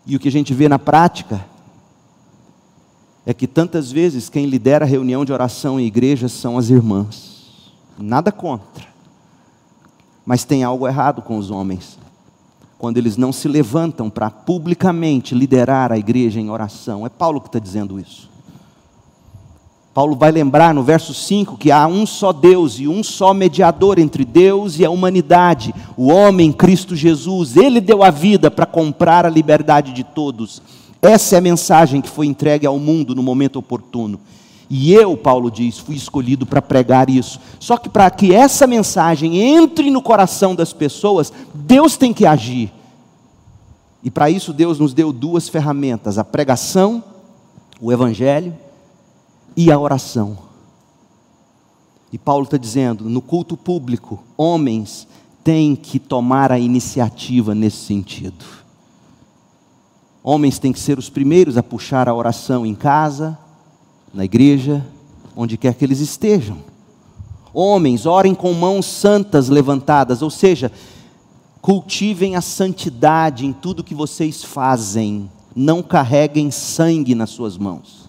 E o que a gente vê na prática é que tantas vezes quem lidera a reunião de oração em igrejas são as irmãs. Nada contra. Mas tem algo errado com os homens. Quando eles não se levantam para publicamente liderar a igreja em oração. É Paulo que está dizendo isso. Paulo vai lembrar no verso 5 que há um só Deus e um só mediador entre Deus e a humanidade, o homem Cristo Jesus. Ele deu a vida para comprar a liberdade de todos. Essa é a mensagem que foi entregue ao mundo no momento oportuno. E eu, Paulo diz, fui escolhido para pregar isso. Só que para que essa mensagem entre no coração das pessoas, Deus tem que agir. E para isso Deus nos deu duas ferramentas: a pregação, o evangelho e a oração. E Paulo está dizendo: no culto público, homens têm que tomar a iniciativa nesse sentido. Homens têm que ser os primeiros a puxar a oração em casa, na igreja, onde quer que eles estejam. Homens, orem com mãos santas levantadas, ou seja, cultivem a santidade em tudo que vocês fazem, não carreguem sangue nas suas mãos,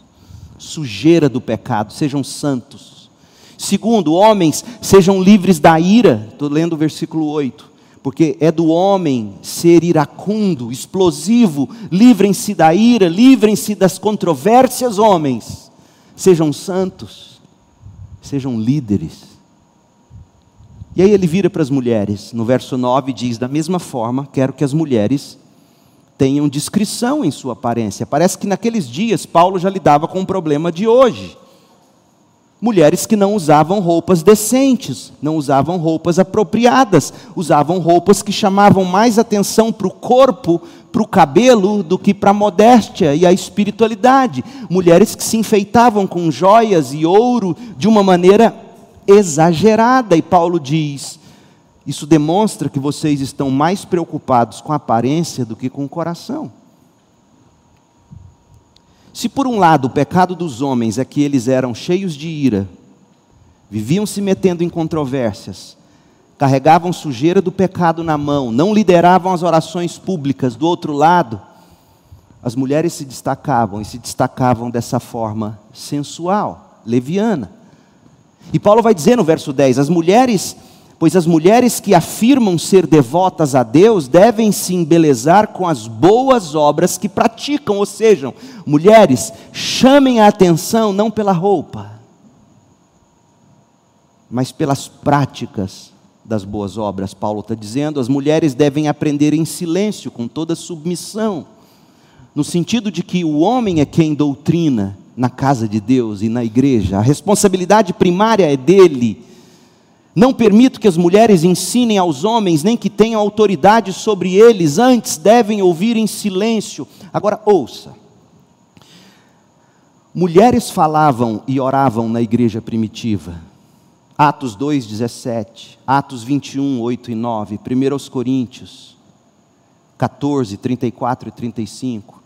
sujeira do pecado, sejam santos. Segundo, homens, sejam livres da ira, estou lendo o versículo 8 porque é do homem ser iracundo, explosivo, livrem-se da ira, livrem-se das controvérsias, homens sejam santos, sejam líderes. E aí ele vira para as mulheres, no verso 9 diz: Da mesma forma, quero que as mulheres tenham discrição em sua aparência. Parece que naqueles dias Paulo já lidava com o problema de hoje. Mulheres que não usavam roupas decentes, não usavam roupas apropriadas, usavam roupas que chamavam mais atenção para o corpo para o cabelo do que para a modéstia e a espiritualidade. Mulheres que se enfeitavam com joias e ouro de uma maneira exagerada. E Paulo diz: isso demonstra que vocês estão mais preocupados com a aparência do que com o coração. Se por um lado o pecado dos homens é que eles eram cheios de ira, viviam se metendo em controvérsias, carregavam sujeira do pecado na mão, não lideravam as orações públicas. Do outro lado, as mulheres se destacavam e se destacavam dessa forma sensual, leviana. E Paulo vai dizer no verso 10: as mulheres pois as mulheres que afirmam ser devotas a Deus devem se embelezar com as boas obras que praticam, ou seja, mulheres, chamem a atenção não pela roupa, mas pelas práticas das boas obras. Paulo está dizendo: as mulheres devem aprender em silêncio, com toda submissão, no sentido de que o homem é quem doutrina na casa de Deus e na igreja, a responsabilidade primária é dele. Não permito que as mulheres ensinem aos homens, nem que tenham autoridade sobre eles, antes devem ouvir em silêncio. Agora, ouça. Mulheres falavam e oravam na igreja primitiva. Atos 2, 17, Atos 21, 8 e 9, 1 Coríntios 14, 34 e 35.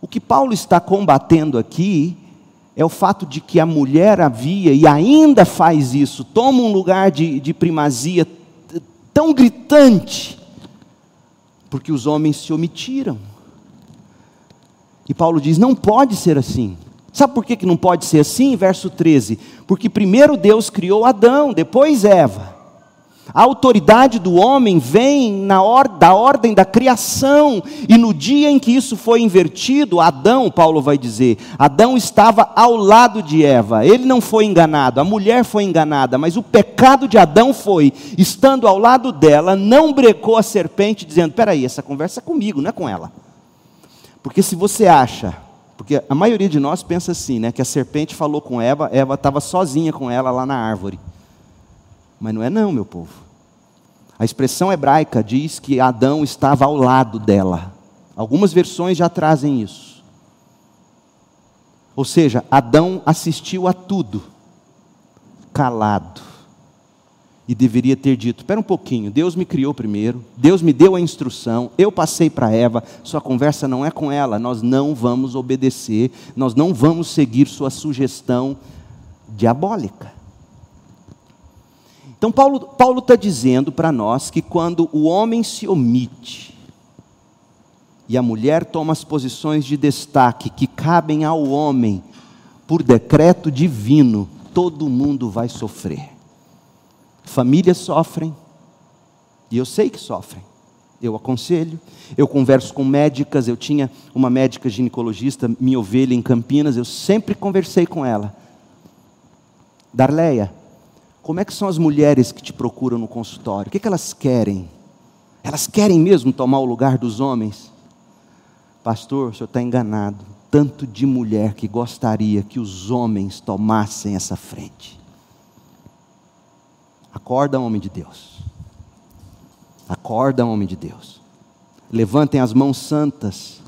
O que Paulo está combatendo aqui é o fato de que a mulher havia e ainda faz isso, toma um lugar de, de primazia tão gritante, porque os homens se omitiram. E Paulo diz: não pode ser assim. Sabe por que, que não pode ser assim? Verso 13: Porque primeiro Deus criou Adão, depois Eva. A autoridade do homem vem na or da ordem da criação, e no dia em que isso foi invertido, Adão, Paulo vai dizer, Adão estava ao lado de Eva, ele não foi enganado, a mulher foi enganada, mas o pecado de Adão foi, estando ao lado dela, não brecou a serpente, dizendo: peraí, essa conversa é comigo, não é com ela. Porque se você acha porque a maioria de nós pensa assim, né? Que a serpente falou com Eva, Eva estava sozinha com ela lá na árvore. Mas não é não, meu povo. A expressão hebraica diz que Adão estava ao lado dela. Algumas versões já trazem isso. Ou seja, Adão assistiu a tudo, calado e deveria ter dito: espera um pouquinho, Deus me criou primeiro, Deus me deu a instrução, eu passei para Eva, sua conversa não é com ela, nós não vamos obedecer, nós não vamos seguir sua sugestão diabólica. Então, Paulo está dizendo para nós que quando o homem se omite e a mulher toma as posições de destaque que cabem ao homem por decreto divino, todo mundo vai sofrer. Famílias sofrem, e eu sei que sofrem. Eu aconselho, eu converso com médicas, eu tinha uma médica ginecologista, minha ovelha em Campinas, eu sempre conversei com ela. Darleia, como é que são as mulheres que te procuram no consultório? O que, é que elas querem? Elas querem mesmo tomar o lugar dos homens? Pastor, o senhor está enganado. Tanto de mulher que gostaria que os homens tomassem essa frente. Acorda, homem de Deus. Acorda, homem de Deus. Levantem as mãos santas,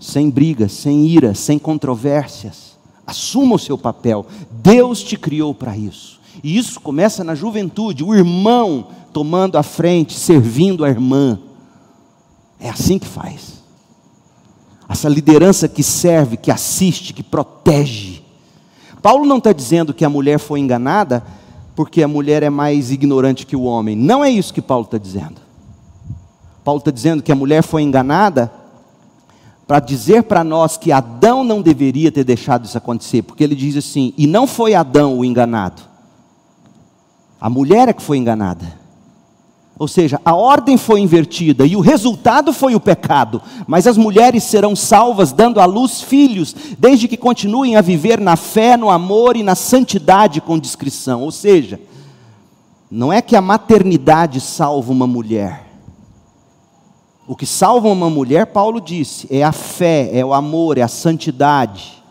sem brigas, sem ira, sem controvérsias. Assuma o seu papel. Deus te criou para isso. E isso começa na juventude, o irmão tomando a frente, servindo a irmã. É assim que faz. Essa liderança que serve, que assiste, que protege. Paulo não está dizendo que a mulher foi enganada porque a mulher é mais ignorante que o homem. Não é isso que Paulo está dizendo. Paulo está dizendo que a mulher foi enganada para dizer para nós que Adão não deveria ter deixado isso acontecer, porque ele diz assim: e não foi Adão o enganado, a mulher é que foi enganada. Ou seja, a ordem foi invertida e o resultado foi o pecado. Mas as mulheres serão salvas dando à luz filhos, desde que continuem a viver na fé, no amor e na santidade com discrição. Ou seja, não é que a maternidade salva uma mulher. O que salva uma mulher, Paulo disse, é a fé, é o amor, é a santidade.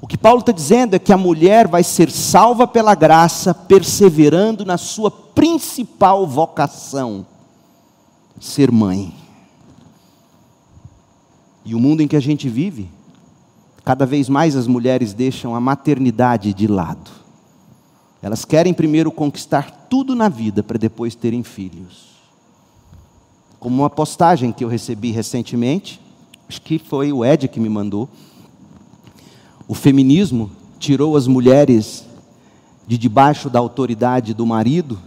O que Paulo está dizendo é que a mulher vai ser salva pela graça, perseverando na sua principal vocação: ser mãe. E o mundo em que a gente vive, cada vez mais as mulheres deixam a maternidade de lado. Elas querem primeiro conquistar tudo na vida para depois terem filhos. Como uma postagem que eu recebi recentemente, acho que foi o Ed que me mandou o feminismo tirou as mulheres de debaixo da autoridade do marido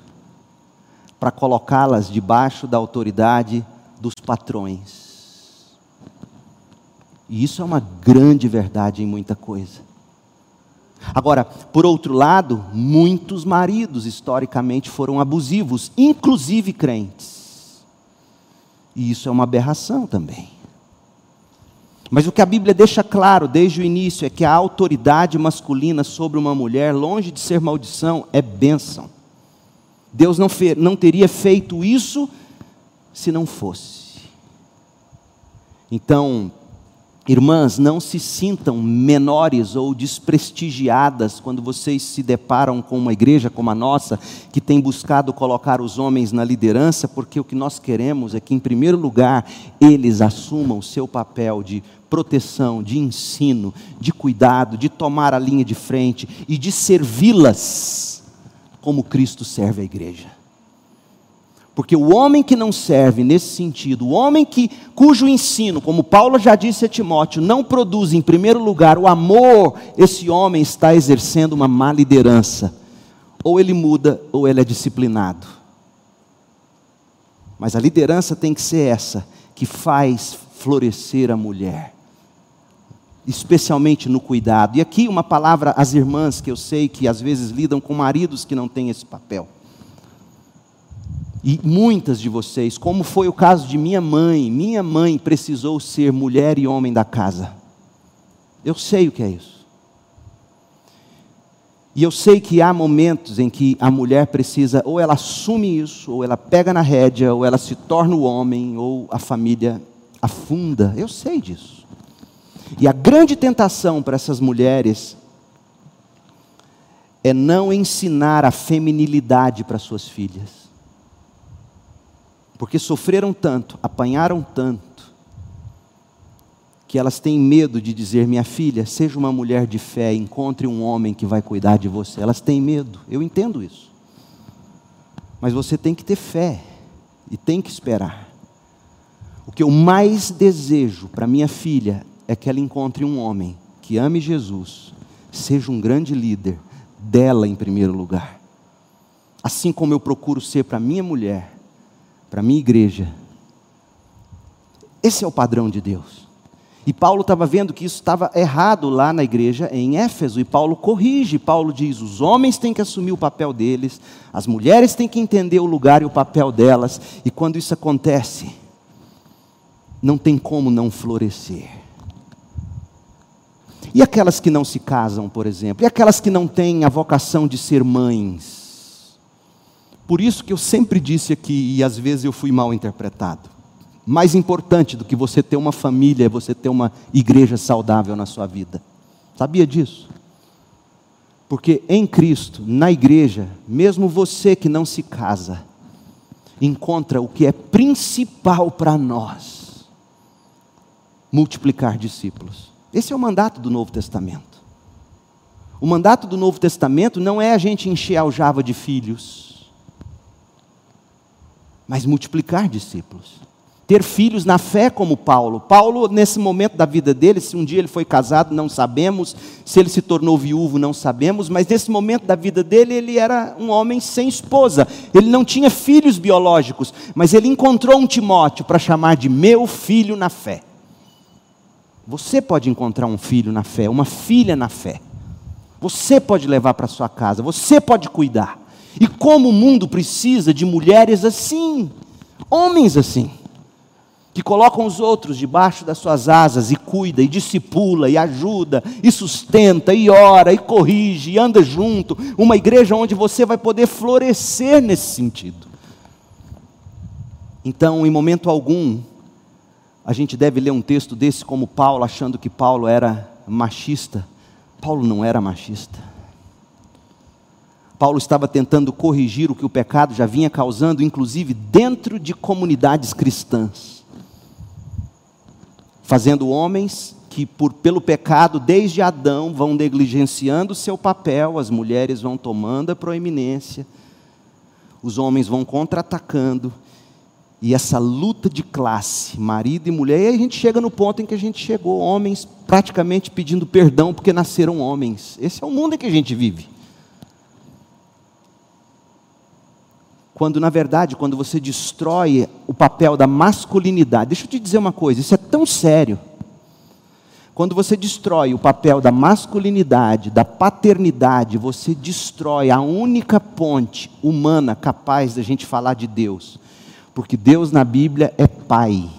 para colocá-las debaixo da autoridade dos patrões. E isso é uma grande verdade em muita coisa. Agora, por outro lado, muitos maridos historicamente foram abusivos, inclusive crentes. E isso é uma aberração também. Mas o que a Bíblia deixa claro desde o início é que a autoridade masculina sobre uma mulher, longe de ser maldição, é bênção. Deus não, não teria feito isso se não fosse. Então, Irmãs, não se sintam menores ou desprestigiadas quando vocês se deparam com uma igreja como a nossa, que tem buscado colocar os homens na liderança, porque o que nós queremos é que, em primeiro lugar, eles assumam o seu papel de proteção, de ensino, de cuidado, de tomar a linha de frente e de servi-las como Cristo serve a igreja. Porque o homem que não serve nesse sentido, o homem que, cujo ensino, como Paulo já disse a Timóteo, não produz em primeiro lugar o amor, esse homem está exercendo uma má liderança. Ou ele muda, ou ele é disciplinado. Mas a liderança tem que ser essa, que faz florescer a mulher, especialmente no cuidado. E aqui uma palavra às irmãs que eu sei que às vezes lidam com maridos que não têm esse papel. E muitas de vocês, como foi o caso de minha mãe, minha mãe precisou ser mulher e homem da casa. Eu sei o que é isso. E eu sei que há momentos em que a mulher precisa, ou ela assume isso, ou ela pega na rédea, ou ela se torna o homem, ou a família afunda. Eu sei disso. E a grande tentação para essas mulheres é não ensinar a feminilidade para suas filhas porque sofreram tanto, apanharam tanto, que elas têm medo de dizer: minha filha, seja uma mulher de fé, encontre um homem que vai cuidar de você. Elas têm medo, eu entendo isso. Mas você tem que ter fé e tem que esperar. O que eu mais desejo para minha filha é que ela encontre um homem que ame Jesus, seja um grande líder dela em primeiro lugar. Assim como eu procuro ser para minha mulher, para a minha igreja. Esse é o padrão de Deus. E Paulo estava vendo que isso estava errado lá na igreja em Éfeso, e Paulo corrige. Paulo diz: os homens têm que assumir o papel deles, as mulheres têm que entender o lugar e o papel delas, e quando isso acontece, não tem como não florescer. E aquelas que não se casam, por exemplo, e aquelas que não têm a vocação de ser mães, por isso que eu sempre disse aqui, e às vezes eu fui mal interpretado. Mais importante do que você ter uma família é você ter uma igreja saudável na sua vida. Sabia disso? Porque em Cristo, na igreja, mesmo você que não se casa, encontra o que é principal para nós: multiplicar discípulos. Esse é o mandato do Novo Testamento. O mandato do Novo Testamento não é a gente encher a aljava de filhos mas multiplicar discípulos. Ter filhos na fé como Paulo. Paulo, nesse momento da vida dele, se um dia ele foi casado, não sabemos, se ele se tornou viúvo, não sabemos, mas nesse momento da vida dele, ele era um homem sem esposa. Ele não tinha filhos biológicos, mas ele encontrou um Timóteo para chamar de meu filho na fé. Você pode encontrar um filho na fé, uma filha na fé. Você pode levar para sua casa, você pode cuidar. E como o mundo precisa de mulheres assim, homens assim, que colocam os outros debaixo das suas asas e cuida, e discipula, e ajuda, e sustenta, e ora, e corrige, e anda junto. Uma igreja onde você vai poder florescer nesse sentido. Então, em momento algum, a gente deve ler um texto desse como Paulo, achando que Paulo era machista. Paulo não era machista. Paulo estava tentando corrigir o que o pecado já vinha causando, inclusive dentro de comunidades cristãs. Fazendo homens que, por, pelo pecado, desde Adão, vão negligenciando o seu papel, as mulheres vão tomando a proeminência, os homens vão contra-atacando, e essa luta de classe, marido e mulher, e aí a gente chega no ponto em que a gente chegou, homens praticamente pedindo perdão porque nasceram homens. Esse é o mundo em que a gente vive. Quando, na verdade, quando você destrói o papel da masculinidade, deixa eu te dizer uma coisa, isso é tão sério. Quando você destrói o papel da masculinidade, da paternidade, você destrói a única ponte humana capaz da gente falar de Deus. Porque Deus na Bíblia é Pai.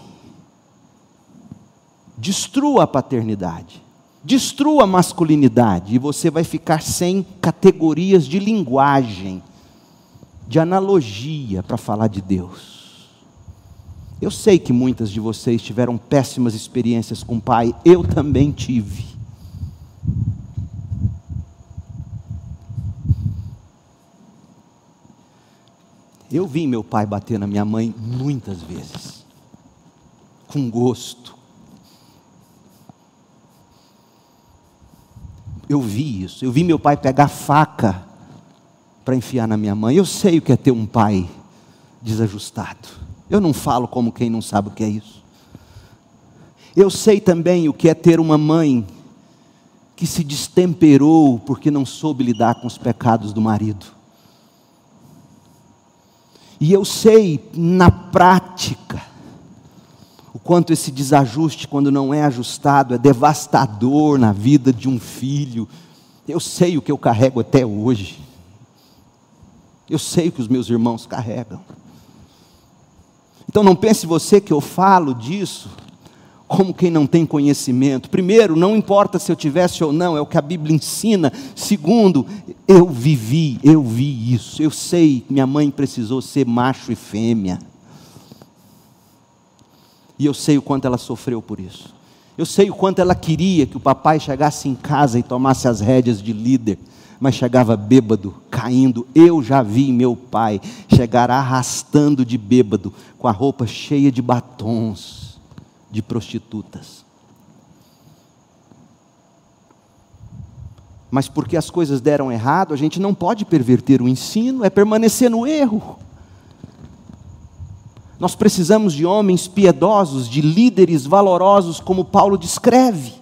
Destrua a paternidade, destrua a masculinidade, e você vai ficar sem categorias de linguagem, de analogia para falar de Deus. Eu sei que muitas de vocês tiveram péssimas experiências com o pai, eu também tive. Eu vi meu pai bater na minha mãe muitas vezes, com gosto. Eu vi isso, eu vi meu pai pegar faca para enfiar na minha mãe. Eu sei o que é ter um pai desajustado. Eu não falo como quem não sabe o que é isso. Eu sei também o que é ter uma mãe que se destemperou porque não soube lidar com os pecados do marido. E eu sei na prática o quanto esse desajuste, quando não é ajustado, é devastador na vida de um filho. Eu sei o que eu carrego até hoje. Eu sei que os meus irmãos carregam. Então não pense você que eu falo disso como quem não tem conhecimento. Primeiro, não importa se eu tivesse ou não, é o que a Bíblia ensina. Segundo, eu vivi, eu vi isso. Eu sei que minha mãe precisou ser macho e fêmea. E eu sei o quanto ela sofreu por isso. Eu sei o quanto ela queria que o papai chegasse em casa e tomasse as rédeas de líder mas chegava bêbado, caindo. Eu já vi meu pai chegar arrastando de bêbado, com a roupa cheia de batons de prostitutas. Mas porque as coisas deram errado, a gente não pode perverter o ensino, é permanecer no erro. Nós precisamos de homens piedosos, de líderes valorosos, como Paulo descreve.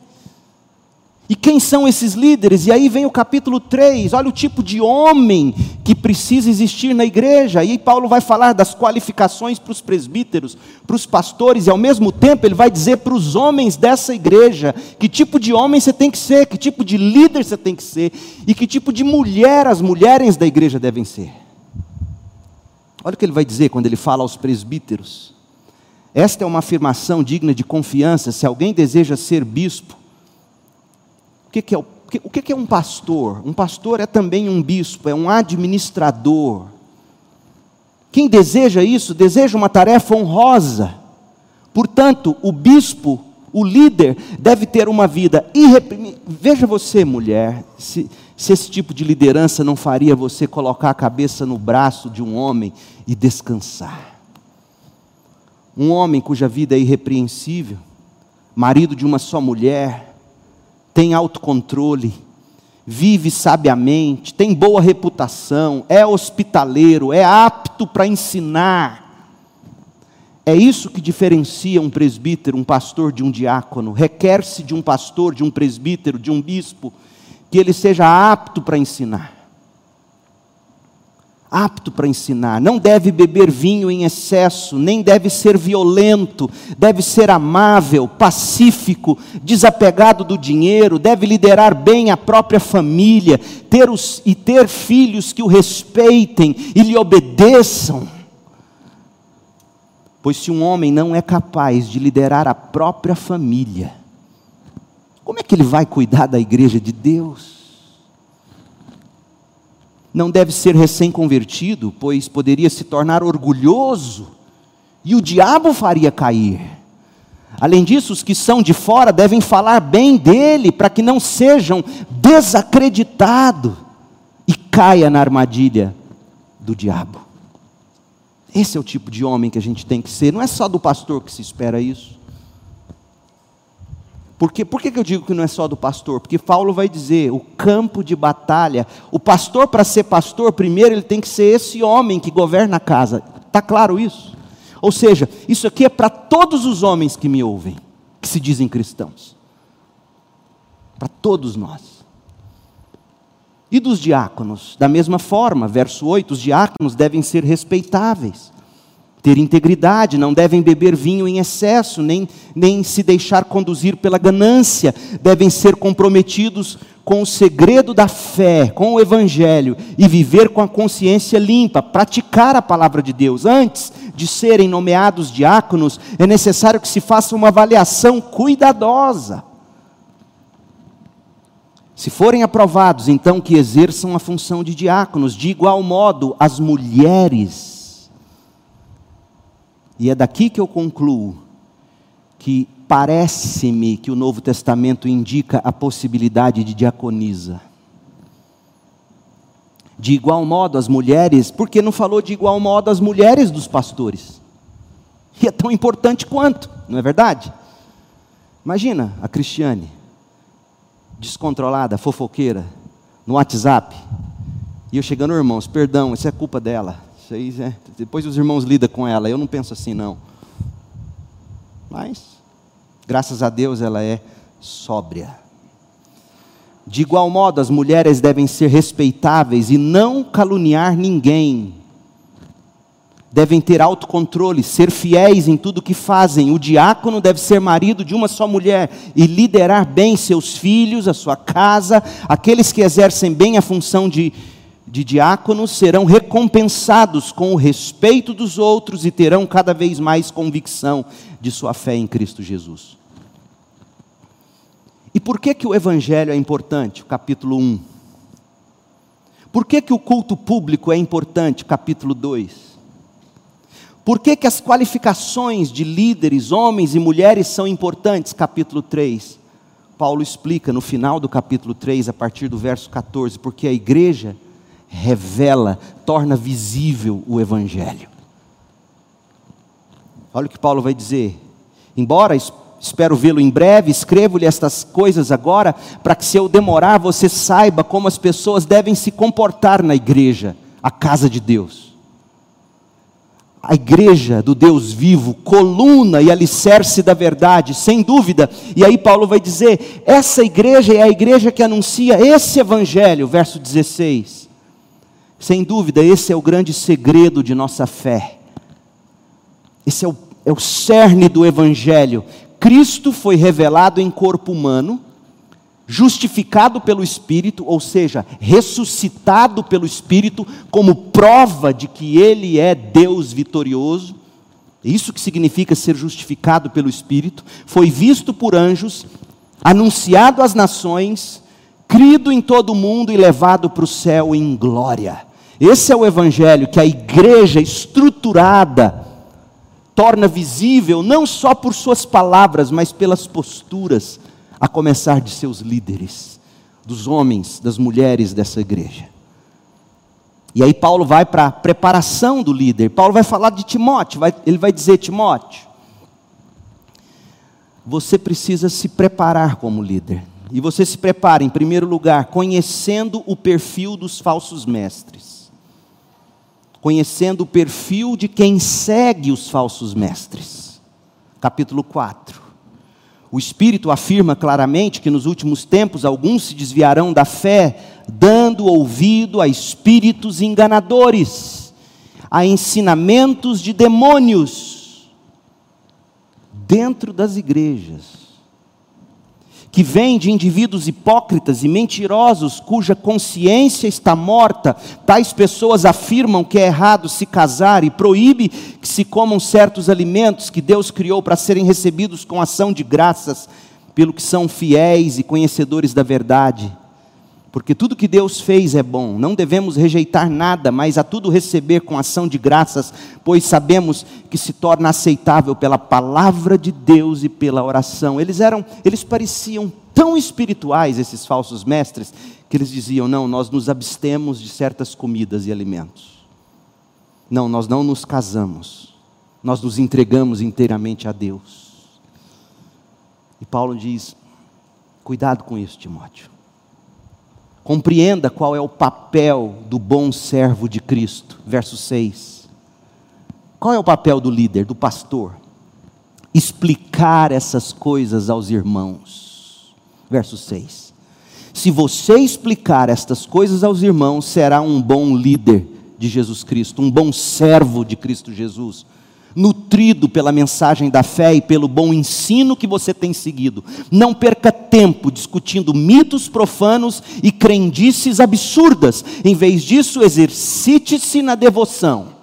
E quem são esses líderes? E aí vem o capítulo 3, olha o tipo de homem que precisa existir na igreja. E aí Paulo vai falar das qualificações para os presbíteros, para os pastores, e ao mesmo tempo ele vai dizer para os homens dessa igreja que tipo de homem você tem que ser, que tipo de líder você tem que ser, e que tipo de mulher as mulheres da igreja devem ser. Olha o que ele vai dizer quando ele fala aos presbíteros. Esta é uma afirmação digna de confiança. Se alguém deseja ser bispo, o que, que é o, o que, é um pastor? Um pastor é também um bispo, é um administrador. Quem deseja isso, deseja uma tarefa honrosa. Portanto, o bispo, o líder, deve ter uma vida irreprimível. Veja você, mulher, se, se esse tipo de liderança não faria você colocar a cabeça no braço de um homem e descansar. Um homem cuja vida é irrepreensível, marido de uma só mulher, tem autocontrole, vive sabiamente, tem boa reputação, é hospitaleiro, é apto para ensinar. É isso que diferencia um presbítero, um pastor de um diácono. Requer-se de um pastor, de um presbítero, de um bispo, que ele seja apto para ensinar apto para ensinar, não deve beber vinho em excesso, nem deve ser violento, deve ser amável, pacífico, desapegado do dinheiro, deve liderar bem a própria família, ter os, e ter filhos que o respeitem e lhe obedeçam. Pois se um homem não é capaz de liderar a própria família, como é que ele vai cuidar da igreja de Deus? Não deve ser recém-convertido, pois poderia se tornar orgulhoso e o diabo faria cair. Além disso, os que são de fora devem falar bem dele, para que não sejam desacreditados e caia na armadilha do diabo. Esse é o tipo de homem que a gente tem que ser, não é só do pastor que se espera isso. Porque, por que eu digo que não é só do pastor? Porque Paulo vai dizer: o campo de batalha, o pastor, para ser pastor, primeiro ele tem que ser esse homem que governa a casa. Está claro isso? Ou seja, isso aqui é para todos os homens que me ouvem, que se dizem cristãos. Para todos nós. E dos diáconos? Da mesma forma, verso 8: os diáconos devem ser respeitáveis ter integridade, não devem beber vinho em excesso, nem, nem se deixar conduzir pela ganância, devem ser comprometidos com o segredo da fé, com o Evangelho, e viver com a consciência limpa, praticar a palavra de Deus. Antes de serem nomeados diáconos, é necessário que se faça uma avaliação cuidadosa. Se forem aprovados, então que exerçam a função de diáconos, de igual modo as mulheres e é daqui que eu concluo que parece-me que o Novo Testamento indica a possibilidade de diaconisa. De igual modo as mulheres, porque não falou de igual modo as mulheres dos pastores? E é tão importante quanto, não é verdade? Imagina a Cristiane, descontrolada, fofoqueira, no WhatsApp, e eu chegando, irmãos, perdão, isso é culpa dela. Isso aí, é, depois os irmãos lidam com ela. Eu não penso assim, não. Mas, graças a Deus, ela é sóbria. De igual modo, as mulheres devem ser respeitáveis e não caluniar ninguém. Devem ter autocontrole, ser fiéis em tudo que fazem. O diácono deve ser marido de uma só mulher e liderar bem seus filhos, a sua casa. Aqueles que exercem bem a função de de diáconos serão recompensados com o respeito dos outros e terão cada vez mais convicção de sua fé em Cristo Jesus. E por que que o evangelho é importante? capítulo 1. Por que que o culto público é importante? Capítulo 2. Por que que as qualificações de líderes, homens e mulheres são importantes? Capítulo 3. Paulo explica no final do capítulo 3, a partir do verso 14, porque a igreja revela, torna visível o Evangelho. Olha o que Paulo vai dizer. Embora espero vê-lo em breve, escrevo-lhe estas coisas agora, para que se eu demorar, você saiba como as pessoas devem se comportar na igreja, a casa de Deus. A igreja do Deus vivo, coluna e alicerce da verdade, sem dúvida. E aí Paulo vai dizer: essa igreja é a igreja que anuncia esse evangelho, verso 16 sem dúvida, esse é o grande segredo de nossa fé. Esse é o, é o cerne do Evangelho. Cristo foi revelado em corpo humano, justificado pelo Espírito, ou seja, ressuscitado pelo Espírito, como prova de que Ele é Deus vitorioso. Isso que significa ser justificado pelo Espírito. Foi visto por anjos, anunciado às nações, crido em todo o mundo e levado para o céu em glória. Esse é o evangelho que a igreja estruturada torna visível não só por suas palavras, mas pelas posturas, a começar de seus líderes, dos homens, das mulheres dessa igreja. E aí Paulo vai para a preparação do líder. Paulo vai falar de Timóteo, vai, ele vai dizer: Timóteo, você precisa se preparar como líder. E você se prepara, em primeiro lugar, conhecendo o perfil dos falsos mestres conhecendo o perfil de quem segue os falsos mestres. Capítulo 4. O Espírito afirma claramente que nos últimos tempos alguns se desviarão da fé, dando ouvido a espíritos enganadores, a ensinamentos de demônios, dentro das igrejas que vem de indivíduos hipócritas e mentirosos cuja consciência está morta. Tais pessoas afirmam que é errado se casar e proíbe que se comam certos alimentos que Deus criou para serem recebidos com ação de graças, pelo que são fiéis e conhecedores da verdade. Porque tudo que Deus fez é bom, não devemos rejeitar nada, mas a tudo receber com ação de graças, pois sabemos que se torna aceitável pela palavra de Deus e pela oração. Eles eram, eles pareciam tão espirituais esses falsos mestres, que eles diziam: "Não, nós nos abstemos de certas comidas e alimentos. Não, nós não nos casamos. Nós nos entregamos inteiramente a Deus." E Paulo diz: "Cuidado com isso, Timóteo." Compreenda qual é o papel do bom servo de Cristo. Verso 6. Qual é o papel do líder, do pastor? Explicar essas coisas aos irmãos. Verso 6. Se você explicar estas coisas aos irmãos, será um bom líder de Jesus Cristo, um bom servo de Cristo Jesus. Nutrido pela mensagem da fé e pelo bom ensino que você tem seguido. Não perca tempo discutindo mitos profanos e crendices absurdas. Em vez disso, exercite-se na devoção.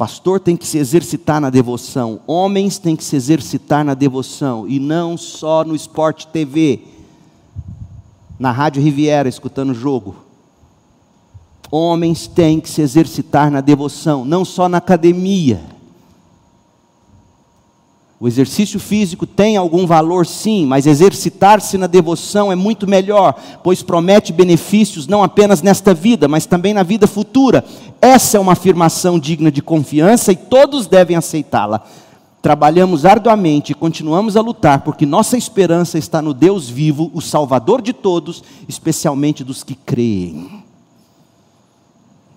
Pastor tem que se exercitar na devoção, homens têm que se exercitar na devoção e não só no esporte TV, na Rádio Riviera escutando o jogo. Homens têm que se exercitar na devoção, não só na academia. O exercício físico tem algum valor, sim, mas exercitar-se na devoção é muito melhor, pois promete benefícios não apenas nesta vida, mas também na vida futura. Essa é uma afirmação digna de confiança e todos devem aceitá-la. Trabalhamos arduamente e continuamos a lutar, porque nossa esperança está no Deus vivo, o Salvador de todos, especialmente dos que creem.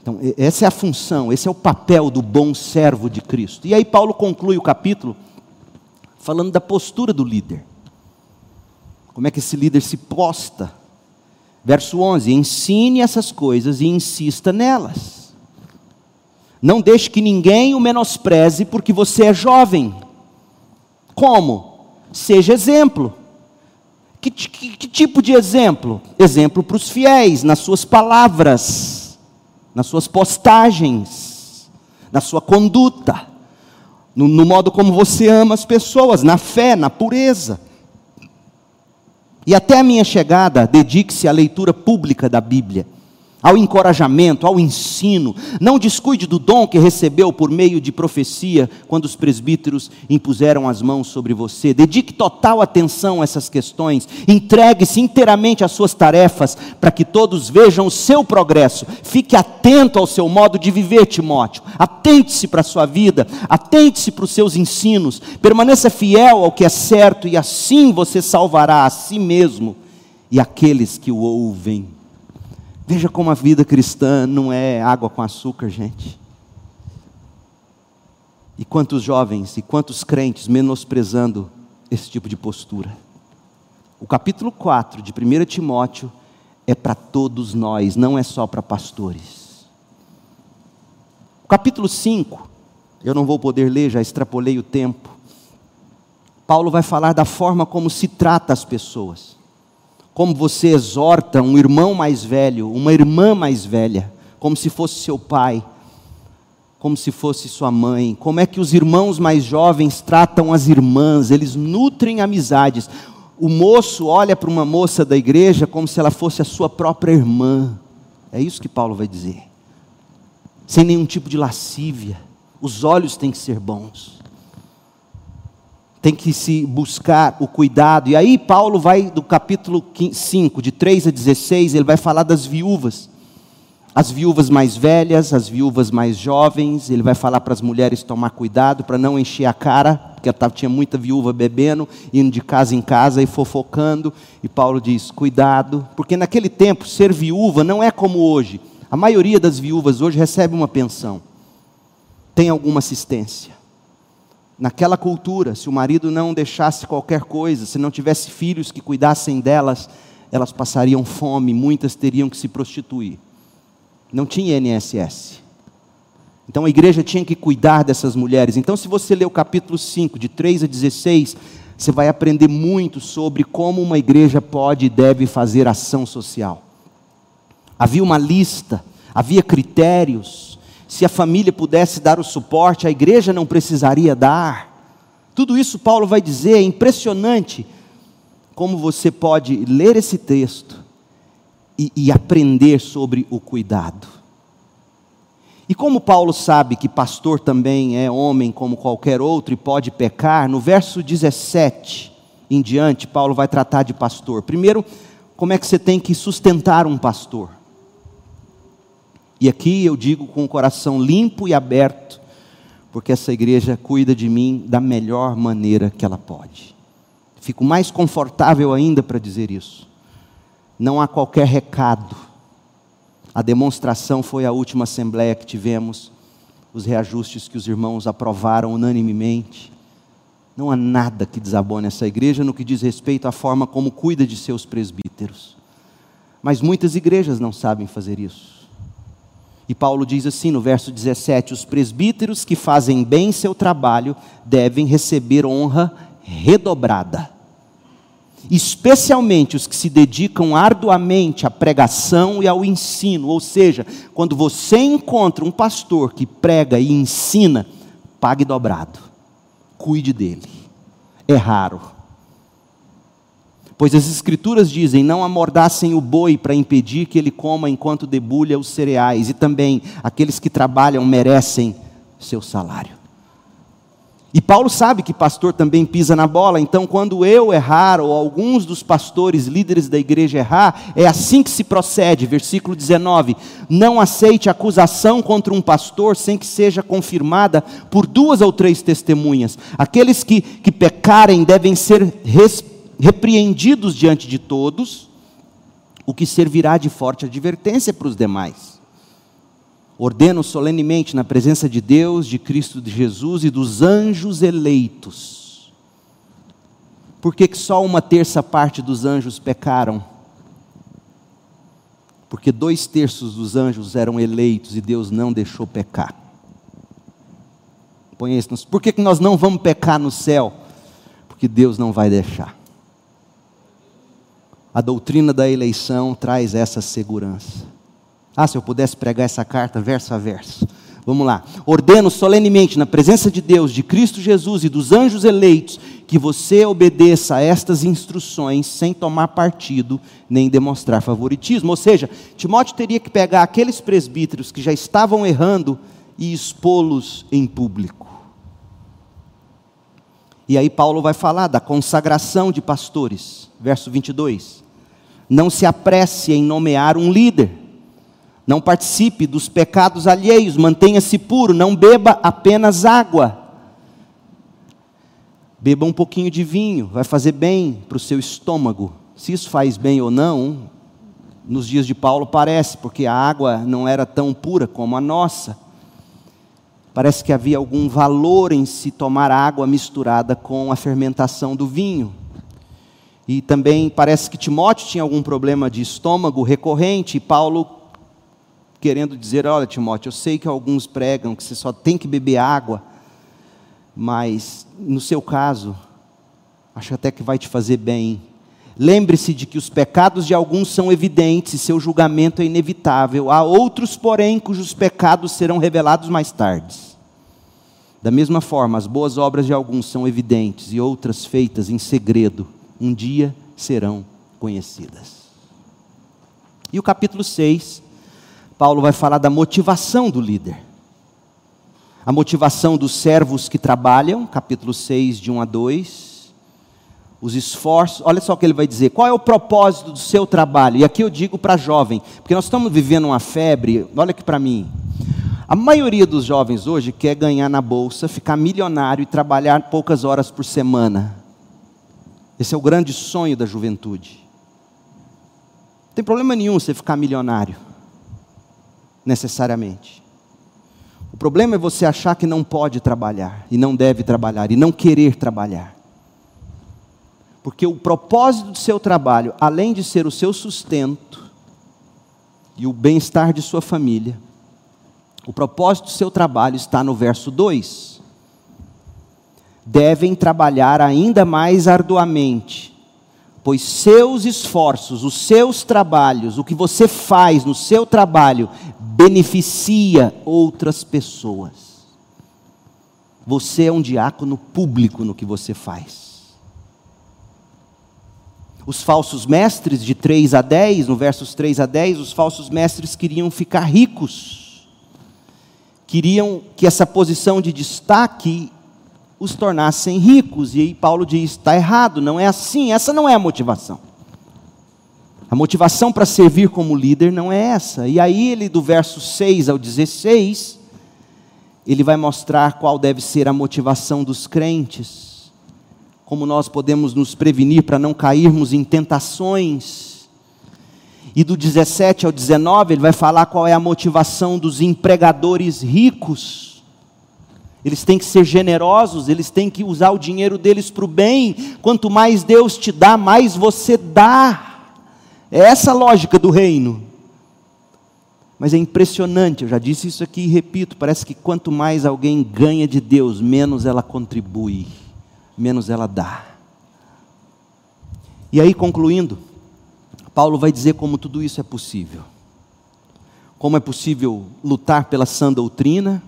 Então, essa é a função, esse é o papel do bom servo de Cristo. E aí, Paulo conclui o capítulo falando da postura do líder. Como é que esse líder se posta? Verso 11: Ensine essas coisas e insista nelas. Não deixe que ninguém o menospreze porque você é jovem. Como? Seja exemplo. Que, que, que tipo de exemplo? Exemplo para os fiéis, nas suas palavras nas suas postagens, na sua conduta, no, no modo como você ama as pessoas, na fé, na pureza. E até a minha chegada, dedique-se à leitura pública da Bíblia ao encorajamento, ao ensino. Não descuide do dom que recebeu por meio de profecia, quando os presbíteros impuseram as mãos sobre você. Dedique total atenção a essas questões. Entregue-se inteiramente às suas tarefas, para que todos vejam o seu progresso. Fique atento ao seu modo de viver, Timóteo. Atente-se para a sua vida, atente-se para os seus ensinos. Permaneça fiel ao que é certo, e assim você salvará a si mesmo e aqueles que o ouvem. Veja como a vida cristã não é água com açúcar, gente. E quantos jovens e quantos crentes menosprezando esse tipo de postura. O capítulo 4 de 1 Timóteo é para todos nós, não é só para pastores. O capítulo 5, eu não vou poder ler, já extrapolei o tempo. Paulo vai falar da forma como se trata as pessoas como você exorta um irmão mais velho, uma irmã mais velha, como se fosse seu pai, como se fosse sua mãe, como é que os irmãos mais jovens tratam as irmãs, eles nutrem amizades. O moço olha para uma moça da igreja como se ela fosse a sua própria irmã. É isso que Paulo vai dizer. Sem nenhum tipo de lascívia. Os olhos têm que ser bons tem que se buscar o cuidado. E aí, Paulo vai do capítulo 5, de 3 a 16, ele vai falar das viúvas. As viúvas mais velhas, as viúvas mais jovens, ele vai falar para as mulheres tomar cuidado para não encher a cara, porque tinha muita viúva bebendo, indo de casa em casa e fofocando. E Paulo diz: cuidado, porque naquele tempo ser viúva não é como hoje. A maioria das viúvas hoje recebe uma pensão, tem alguma assistência. Naquela cultura, se o marido não deixasse qualquer coisa, se não tivesse filhos que cuidassem delas, elas passariam fome, muitas teriam que se prostituir. Não tinha INSS. Então a igreja tinha que cuidar dessas mulheres. Então, se você ler o capítulo 5, de 3 a 16, você vai aprender muito sobre como uma igreja pode e deve fazer ação social. Havia uma lista, havia critérios, se a família pudesse dar o suporte, a igreja não precisaria dar. Tudo isso Paulo vai dizer, é impressionante como você pode ler esse texto e, e aprender sobre o cuidado. E como Paulo sabe que pastor também é homem como qualquer outro e pode pecar, no verso 17 em diante, Paulo vai tratar de pastor. Primeiro, como é que você tem que sustentar um pastor? E aqui eu digo com o coração limpo e aberto, porque essa igreja cuida de mim da melhor maneira que ela pode. Fico mais confortável ainda para dizer isso. Não há qualquer recado. A demonstração foi a última assembleia que tivemos, os reajustes que os irmãos aprovaram unanimemente. Não há nada que desabone essa igreja no que diz respeito à forma como cuida de seus presbíteros. Mas muitas igrejas não sabem fazer isso. E Paulo diz assim no verso 17: Os presbíteros que fazem bem seu trabalho devem receber honra redobrada. Especialmente os que se dedicam arduamente à pregação e ao ensino, ou seja, quando você encontra um pastor que prega e ensina, pague dobrado, cuide dele. É raro. Pois as Escrituras dizem: não amordassem o boi para impedir que ele coma enquanto debulha os cereais, e também aqueles que trabalham merecem seu salário. E Paulo sabe que pastor também pisa na bola, então quando eu errar, ou alguns dos pastores, líderes da igreja errar, é assim que se procede. Versículo 19: Não aceite acusação contra um pastor sem que seja confirmada por duas ou três testemunhas. Aqueles que, que pecarem devem ser respeitados repreendidos diante de todos, o que servirá de forte advertência para os demais. Ordeno solenemente na presença de Deus, de Cristo de Jesus e dos anjos eleitos. Por que, que só uma terça parte dos anjos pecaram? Porque dois terços dos anjos eram eleitos e Deus não deixou pecar. Põe isso. Por que, que nós não vamos pecar no céu? Porque Deus não vai deixar. A doutrina da eleição traz essa segurança. Ah, se eu pudesse pregar essa carta verso a verso. Vamos lá. Ordeno solenemente, na presença de Deus, de Cristo Jesus e dos anjos eleitos, que você obedeça a estas instruções sem tomar partido nem demonstrar favoritismo. Ou seja, Timóteo teria que pegar aqueles presbíteros que já estavam errando e expô-los em público. E aí Paulo vai falar da consagração de pastores, verso 22. Não se apresse em nomear um líder. Não participe dos pecados alheios, mantenha-se puro, não beba apenas água. Beba um pouquinho de vinho, vai fazer bem para o seu estômago. Se isso faz bem ou não, nos dias de Paulo parece, porque a água não era tão pura como a nossa. Parece que havia algum valor em se tomar água misturada com a fermentação do vinho. E também parece que Timóteo tinha algum problema de estômago recorrente, e Paulo querendo dizer: Olha, Timóteo, eu sei que alguns pregam que você só tem que beber água, mas no seu caso, acho até que vai te fazer bem. Lembre-se de que os pecados de alguns são evidentes e seu julgamento é inevitável. Há outros, porém, cujos pecados serão revelados mais tarde. Da mesma forma, as boas obras de alguns são evidentes e outras feitas em segredo um dia serão conhecidas. E o capítulo 6, Paulo vai falar da motivação do líder. A motivação dos servos que trabalham, capítulo 6, de 1 a 2. Os esforços, olha só o que ele vai dizer: qual é o propósito do seu trabalho? E aqui eu digo para jovem, porque nós estamos vivendo uma febre, olha aqui para mim. A maioria dos jovens hoje quer ganhar na bolsa, ficar milionário e trabalhar poucas horas por semana. Esse é o grande sonho da juventude. Não tem problema nenhum você ficar milionário, necessariamente. O problema é você achar que não pode trabalhar, e não deve trabalhar, e não querer trabalhar. Porque o propósito do seu trabalho, além de ser o seu sustento e o bem-estar de sua família, o propósito do seu trabalho está no verso 2 devem trabalhar ainda mais arduamente, pois seus esforços, os seus trabalhos, o que você faz no seu trabalho, beneficia outras pessoas. Você é um diácono público no que você faz. Os falsos mestres, de 3 a 10, no versos 3 a 10, os falsos mestres queriam ficar ricos, queriam que essa posição de destaque os tornassem ricos. E aí Paulo diz: está errado, não é assim, essa não é a motivação. A motivação para servir como líder não é essa. E aí ele, do verso 6 ao 16, ele vai mostrar qual deve ser a motivação dos crentes, como nós podemos nos prevenir para não cairmos em tentações. E do 17 ao 19, ele vai falar qual é a motivação dos empregadores ricos eles têm que ser generosos, eles têm que usar o dinheiro deles para o bem. Quanto mais Deus te dá, mais você dá. É essa a lógica do reino. Mas é impressionante, eu já disse isso aqui e repito: parece que quanto mais alguém ganha de Deus, menos ela contribui, menos ela dá. E aí, concluindo, Paulo vai dizer como tudo isso é possível. Como é possível lutar pela sã doutrina,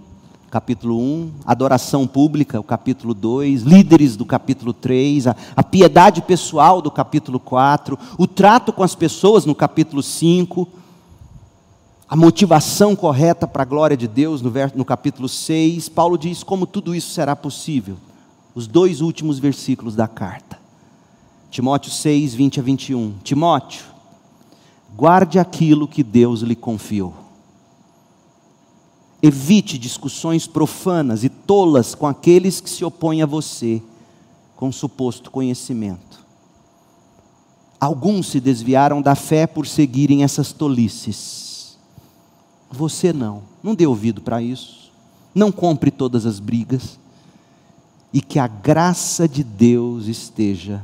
capítulo 1, adoração pública, o capítulo 2, líderes do capítulo 3, a, a, piedade pessoal do capítulo 4, o trato com as pessoas no capítulo 5, a motivação correta para a glória de Deus no, no capítulo 6. Paulo diz como tudo isso será possível. Os dois últimos versículos da carta. Timóteo 6, 20 a 21. Timóteo, guarde aquilo que Deus lhe confiou. Evite discussões profanas e tolas com aqueles que se opõem a você com suposto conhecimento. Alguns se desviaram da fé por seguirem essas tolices. Você não, não dê ouvido para isso. Não compre todas as brigas. E que a graça de Deus esteja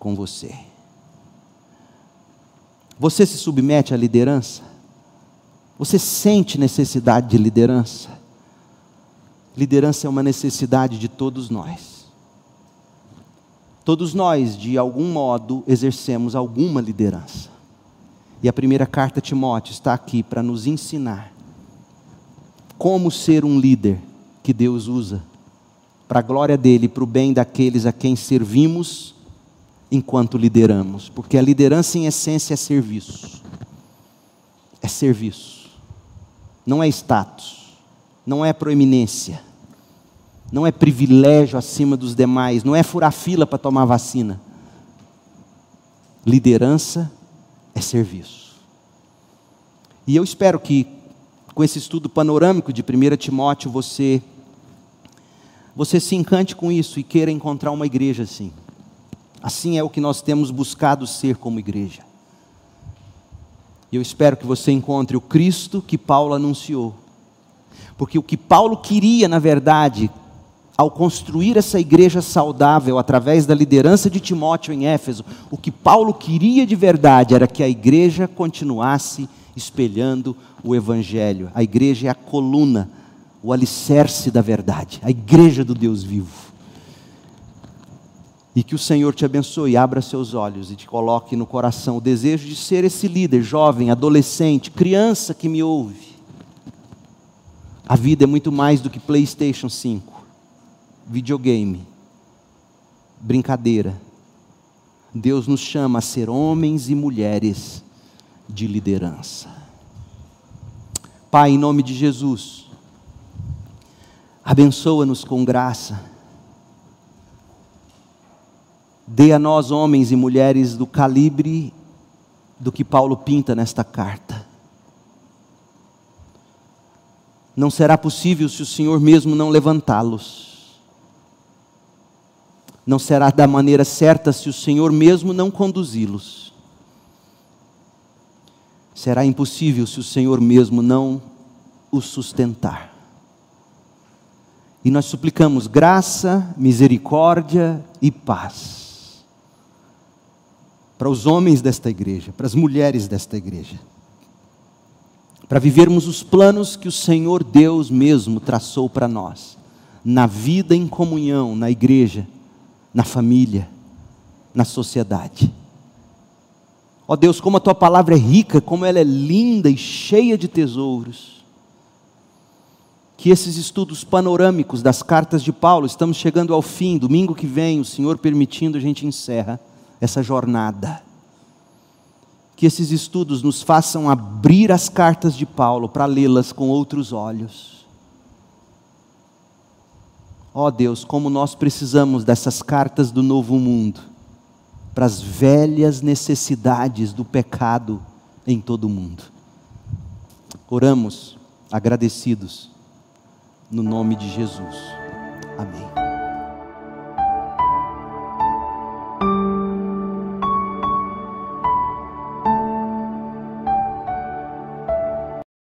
com você. Você se submete à liderança? Você sente necessidade de liderança? Liderança é uma necessidade de todos nós. Todos nós, de algum modo, exercemos alguma liderança. E a primeira carta a Timóteo está aqui para nos ensinar como ser um líder que Deus usa para a glória dele, para o bem daqueles a quem servimos enquanto lideramos, porque a liderança em essência é serviço. É serviço. Não é status, não é proeminência, não é privilégio acima dos demais, não é furar fila para tomar vacina. Liderança é serviço. E eu espero que com esse estudo panorâmico de 1 Timóteo você você se encante com isso e queira encontrar uma igreja assim. Assim é o que nós temos buscado ser como igreja. E eu espero que você encontre o Cristo que Paulo anunciou. Porque o que Paulo queria, na verdade, ao construir essa igreja saudável através da liderança de Timóteo em Éfeso, o que Paulo queria de verdade era que a igreja continuasse espelhando o Evangelho. A igreja é a coluna, o alicerce da verdade, a igreja do Deus vivo. E que o Senhor te abençoe, abra seus olhos e te coloque no coração o desejo de ser esse líder, jovem, adolescente, criança que me ouve. A vida é muito mais do que PlayStation 5, videogame, brincadeira. Deus nos chama a ser homens e mulheres de liderança. Pai, em nome de Jesus, abençoa-nos com graça Dê a nós, homens e mulheres, do calibre do que Paulo pinta nesta carta. Não será possível se o Senhor mesmo não levantá-los. Não será da maneira certa se o Senhor mesmo não conduzi-los. Será impossível se o Senhor mesmo não os sustentar. E nós suplicamos graça, misericórdia e paz para os homens desta igreja, para as mulheres desta igreja, para vivermos os planos que o Senhor Deus mesmo traçou para nós, na vida em comunhão, na igreja, na família, na sociedade. Ó Deus, como a tua palavra é rica, como ela é linda e cheia de tesouros. Que esses estudos panorâmicos das cartas de Paulo, estamos chegando ao fim, domingo que vem, o Senhor permitindo, a gente encerra essa jornada. Que esses estudos nos façam abrir as cartas de Paulo para lê-las com outros olhos. Ó oh Deus, como nós precisamos dessas cartas do novo mundo para as velhas necessidades do pecado em todo o mundo. Oramos agradecidos no nome de Jesus. Amém.